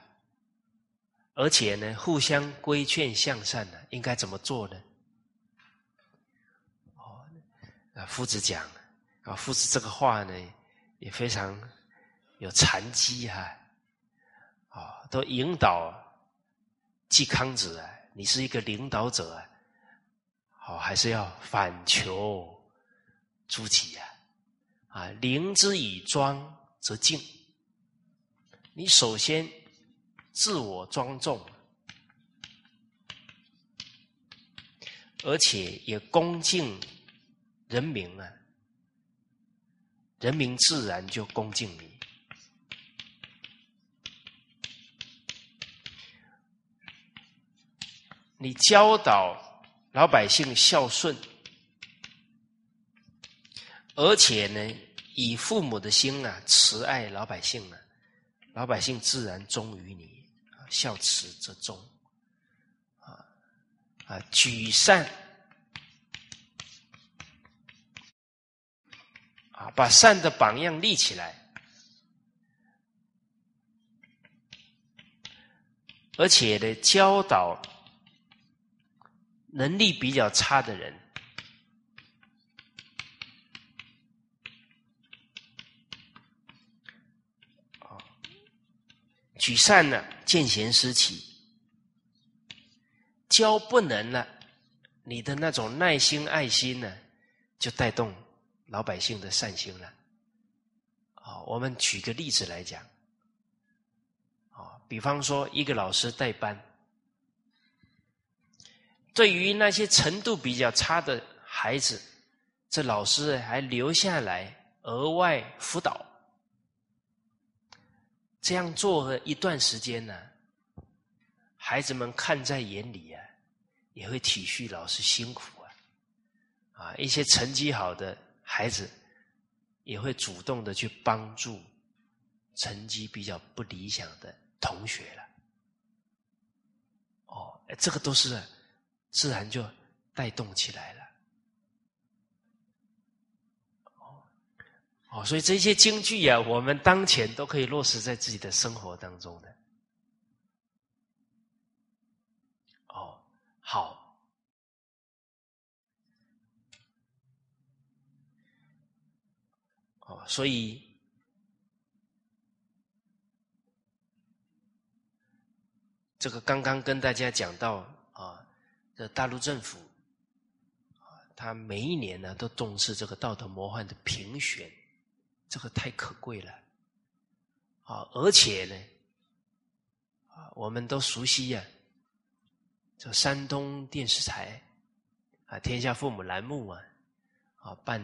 而且呢，互相规劝向善呢，应该怎么做呢？哦，啊，夫子讲啊，夫子这个话呢，也非常有禅机哈，啊，都引导季康子啊，你是一个领导者啊，好，还是要反求。诸己呀，啊，灵之以庄则静。你首先自我庄重，而且也恭敬人民啊，人民自然就恭敬你。你教导老百姓孝顺，而且呢，以父母的心啊，慈爱老百姓啊，老百姓自然忠于你，孝慈则忠，啊啊，举善啊，把善的榜样立起来，而且呢，教导。能力比较差的人，举善呢，见贤思齐，教不能了，你的那种耐心、爱心呢，就带动老百姓的善心了。啊，我们举个例子来讲，啊，比方说一个老师带班。对于那些程度比较差的孩子，这老师还留下来额外辅导。这样做了一段时间呢，孩子们看在眼里啊，也会体恤老师辛苦啊。啊，一些成绩好的孩子也会主动的去帮助成绩比较不理想的同学了。哦，这个都是。自然就带动起来了。哦，哦，所以这些京剧啊，我们当前都可以落实在自己的生活当中的。哦，好，哦，所以这个刚刚跟大家讲到。啊，这大陆政府啊，他每一年呢都重视这个道德魔幻的评选，这个太可贵了啊！而且呢，啊，我们都熟悉呀，这山东电视台啊，天下父母栏目啊，啊，办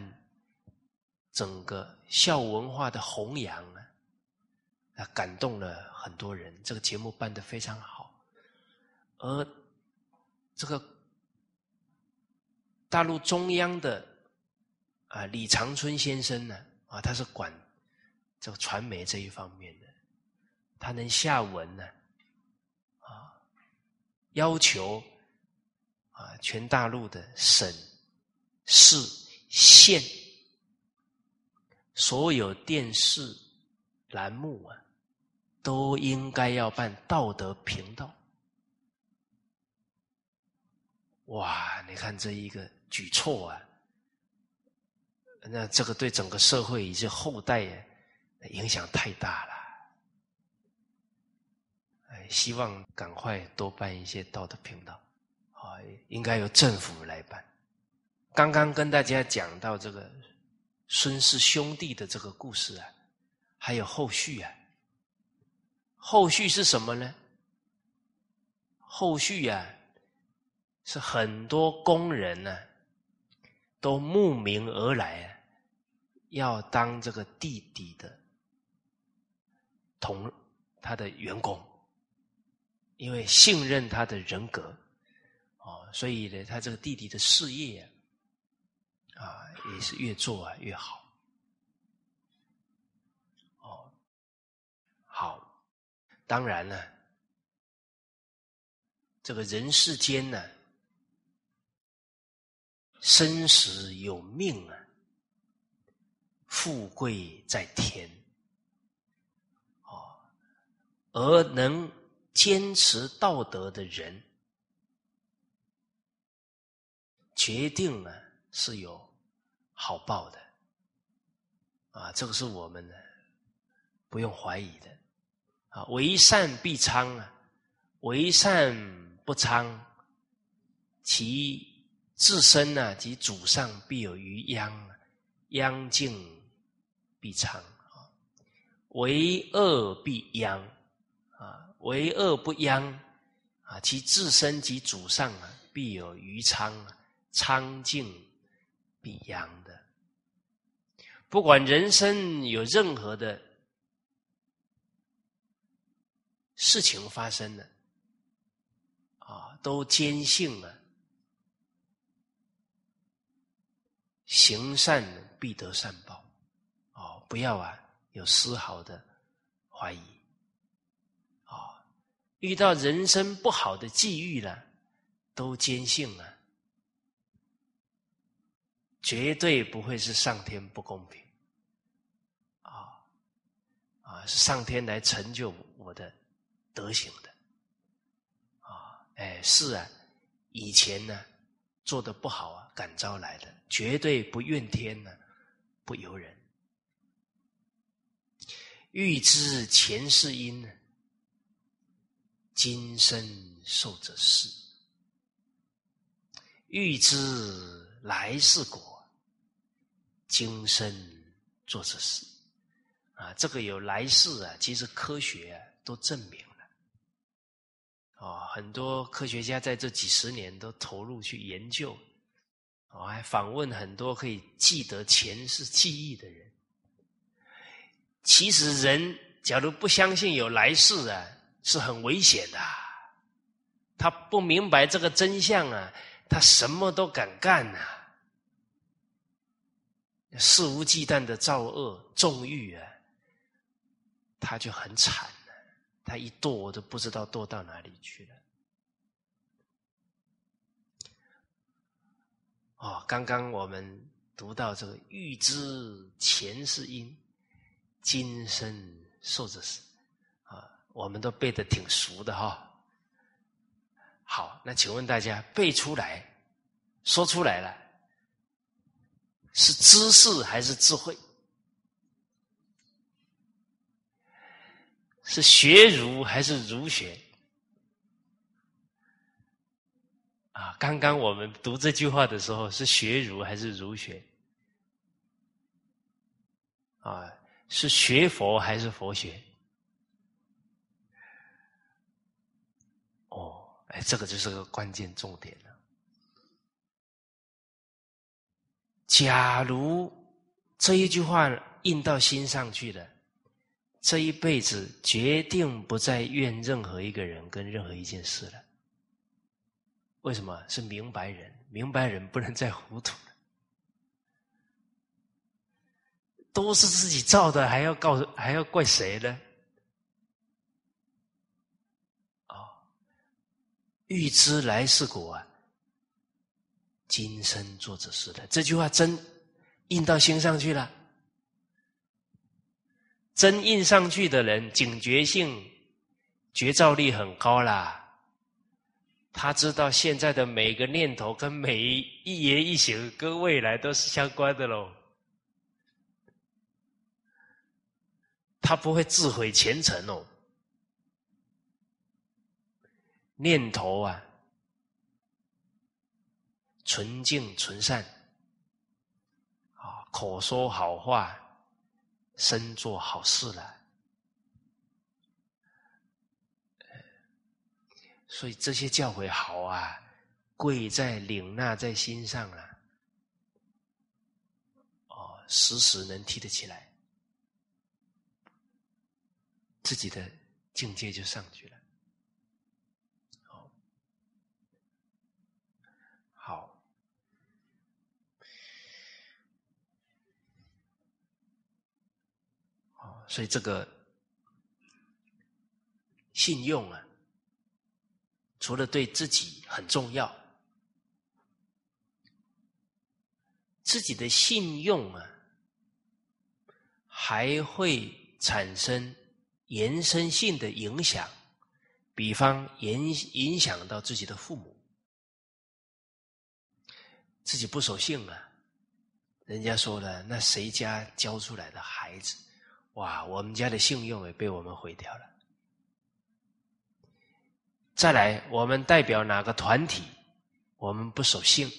整个孝文化的弘扬啊，啊，感动了很多人。这个节目办的非常好，而。这个大陆中央的啊李长春先生呢，啊他是管这个传媒这一方面的，他能下文呢啊，要求啊全大陆的省市县所有电视栏目啊，都应该要办道德频道。哇！你看这一个举措啊，那这个对整个社会以及后代影响太大了。哎，希望赶快多办一些道德频道，啊，应该由政府来办。刚刚跟大家讲到这个孙氏兄弟的这个故事啊，还有后续啊。后续是什么呢？后续呀。是很多工人呢，都慕名而来啊，要当这个弟弟的同他的员工，因为信任他的人格，哦，所以呢，他这个弟弟的事业啊，也是越做啊越好。哦，好，当然了，这个人世间呢。生死有命啊，富贵在天。哦，而能坚持道德的人，决定呢是有好报的。啊，这个是我们呢不用怀疑的。啊，为善必昌啊，为善不昌，其。自身呢，及祖上必有余殃，殃尽必昌啊；为恶必殃。啊，为恶不殃啊，其自身及祖上啊，必有余昌，苍劲必扬的。不管人生有任何的事情发生了，啊，都坚信了，行善必得善报，不要啊有丝毫的怀疑，啊，遇到人生不好的际遇了，都坚信了。绝对不会是上天不公平，啊啊，是上天来成就我的德行的，啊，哎，是啊，以前呢做的不好啊，感召来的，绝对不怨天呢，不由人。欲知前世因，今生受者是；欲知。来世果，今生做这事，啊，这个有来世啊，其实科学啊都证明了，哦，很多科学家在这几十年都投入去研究，我还访问很多可以记得前世记忆的人。其实人假如不相信有来世啊，是很危险的，他不明白这个真相啊，他什么都敢干呐。肆无忌惮的造恶纵欲啊，他就很惨了。他一堕，我都不知道堕到哪里去了。哦，刚刚我们读到这个“欲知前世因，今生受者是”，啊，我们都背的挺熟的哈。好，那请问大家背出来，说出来了。是知识还是智慧？是学儒还是儒学？啊，刚刚我们读这句话的时候，是学儒还是儒学？啊，是学佛还是佛学？哦，哎，这个就是个关键重点了。假如这一句话印到心上去了，这一辈子决定不再怨任何一个人跟任何一件事了。为什么？是明白人，明白人不能再糊涂都是自己造的，还要告还要怪谁呢？啊，欲知来世果啊！今生做这事的这句话真印到心上去了，真印上去的人警觉性、觉照力很高啦。他知道现在的每个念头跟每一言一行跟未来都是相关的喽。他不会自毁前程哦，念头啊。纯净纯善，啊，口说好话，身做好事了，所以这些教诲好啊，贵在领纳在心上了，哦，时时能提得起来，自己的境界就上去了好好。所以这个信用啊，除了对自己很重要，自己的信用啊，还会产生延伸性的影响，比方影影响到自己的父母，自己不守信啊，人家说了，那谁家教出来的孩子？哇，我们家的信用也被我们毁掉了。再来，我们代表哪个团体，我们不守信，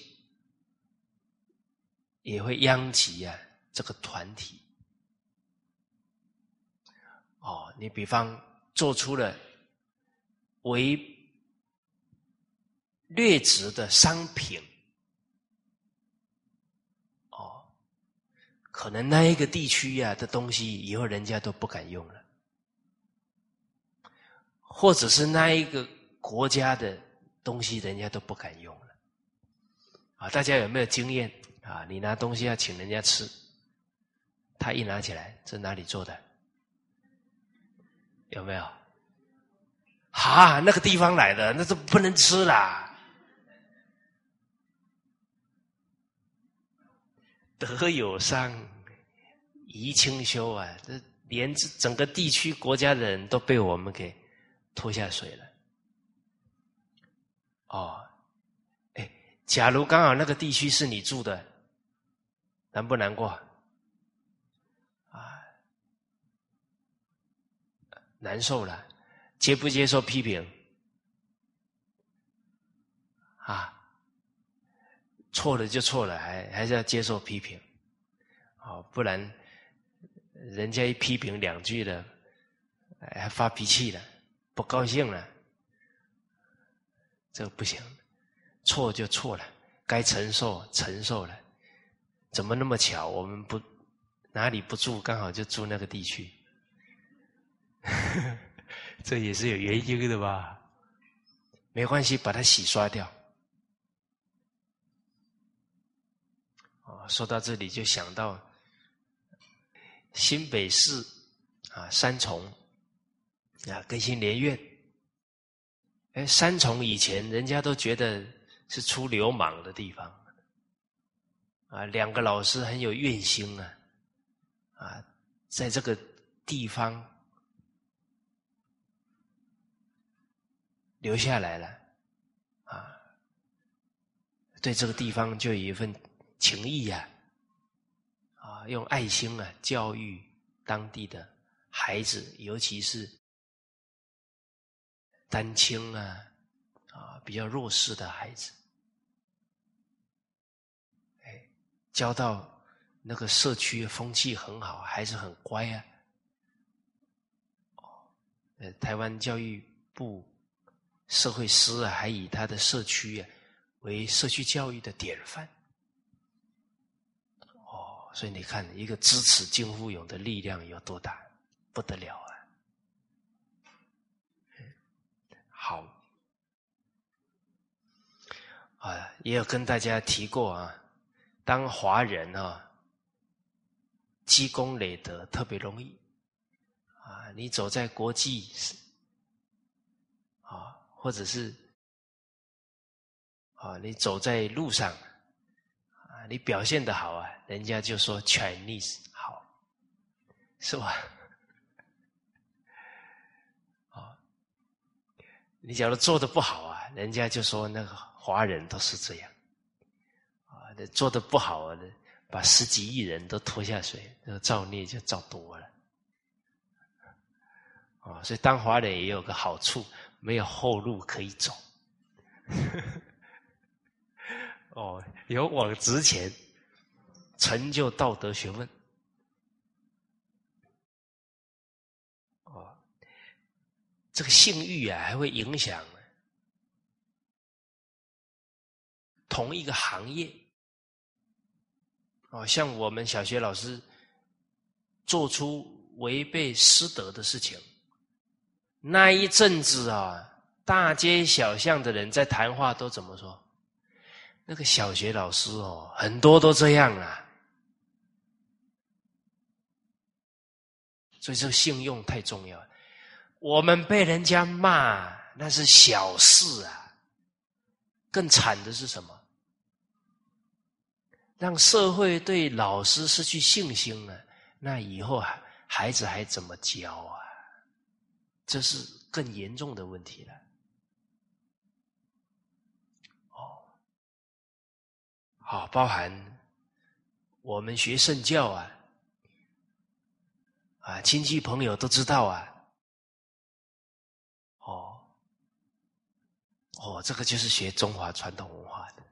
也会殃及啊这个团体。哦，你比方做出了为劣质的商品哦，可能那一个地区呀的东西，以后人家都不敢用了。或者是那一个国家的东西，人家都不敢用了。啊，大家有没有经验啊？你拿东西要请人家吃，他一拿起来，这哪里做的？有没有？哈，那个地方来的，那都不能吃啦。德有伤，贻亲羞啊！这连整个地区国家的人都被我们给拖下水了。哦，哎，假如刚好那个地区是你住的，难不难过？啊，难受了，接不接受批评？啊？错了就错了，还还是要接受批评，啊，不然人家一批评两句的，还发脾气了，不高兴了，这不行，错就错了，该承受承受了，怎么那么巧？我们不哪里不住，刚好就住那个地区，*laughs* 这也是有原因的吧？没关系，把它洗刷掉。说到这里，就想到新北市啊，三重啊，更新连院。哎，三重以前人家都觉得是出流氓的地方啊，两个老师很有怨心啊，啊，在这个地方留下来了啊，对这个地方就有一份。情谊呀，啊，用爱心啊教育当地的孩子，尤其是单亲啊，啊比较弱势的孩子，哎，教到那个社区风气很好，孩子很乖啊。呃，台湾教育部社会师啊，还以他的社区啊为社区教育的典范。哦所以你看，一个支持金富勇的力量有多大，不得了啊！好，啊，也有跟大家提过啊，当华人啊，积功累德特别容易啊。你走在国际，或者是啊，你走在路上啊。你表现的好啊，人家就说 Chinese 好，是吧？啊，*laughs* 你假如做的不好啊，人家就说那个华人都是这样，啊，做的不好啊，把十几亿人都拖下水，那造孽就造多了。啊，所以当华人也有个好处，没有后路可以走。*laughs* 哦，勇往直前，成就道德学问。哦，这个性欲啊，还会影响同一个行业。哦，像我们小学老师做出违背师德的事情，那一阵子啊，大街小巷的人在谈话都怎么说？那个小学老师哦，很多都这样啊，所以这信用太重要。我们被人家骂那是小事啊，更惨的是什么？让社会对老师失去信心了，那以后孩孩子还怎么教啊？这是更严重的问题了。哦，好，包含我们学圣教啊，啊，亲戚朋友都知道啊。哦，哦，这个就是学中华传统文化的，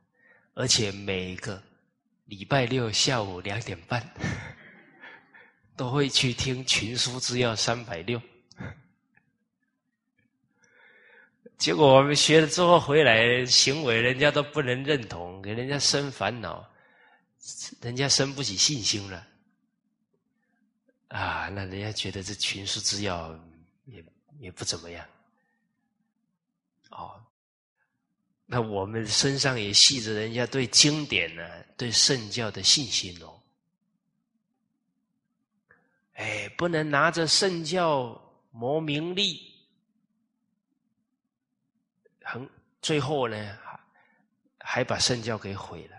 而且每个礼拜六下午两点半 *laughs* 都会去听群书之要三百六。结果我们学了之后回来，行为人家都不能认同，给人家生烦恼，人家生不起信心了。啊，那人家觉得这群书之要也也不怎么样。哦，那我们身上也系着人家对经典呢、对圣教的信心哦。哎，不能拿着圣教谋名利，很最后呢，还把圣教给毁了。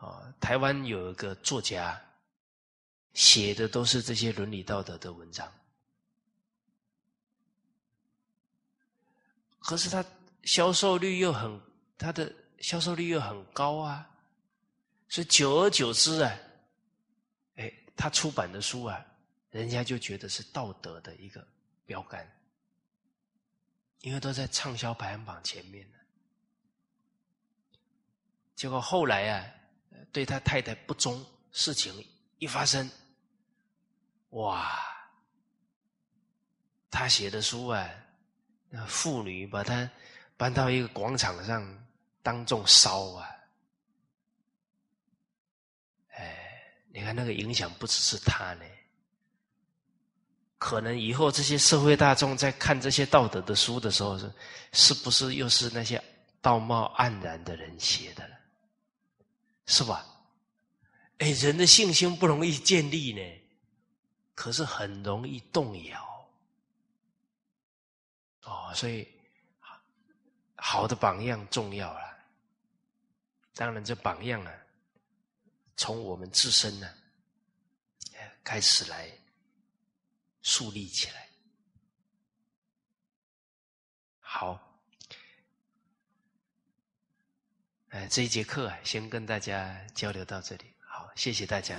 啊，台湾有一个作家，写的都是这些伦理道德的文章，可是他销售率又很，他的销售率又很高啊，所以久而久之啊。哎他出版的书啊，人家就觉得是道德的一个标杆，因为都在畅销排行榜前面呢。结果后来啊，对他太太不忠，事情一发生，哇，他写的书啊，那妇女把他搬到一个广场上当众烧啊。哎你看那个影响不只是他呢，可能以后这些社会大众在看这些道德的书的时候，是是不是又是那些道貌岸然的人写的？是吧？哎，人的信心不容易建立呢，可是很容易动摇。哦，所以好的榜样重要了。当然，这榜样啊。从我们自身呢，开始来树立起来。好，哎，这一节课啊，先跟大家交流到这里。好，谢谢大家。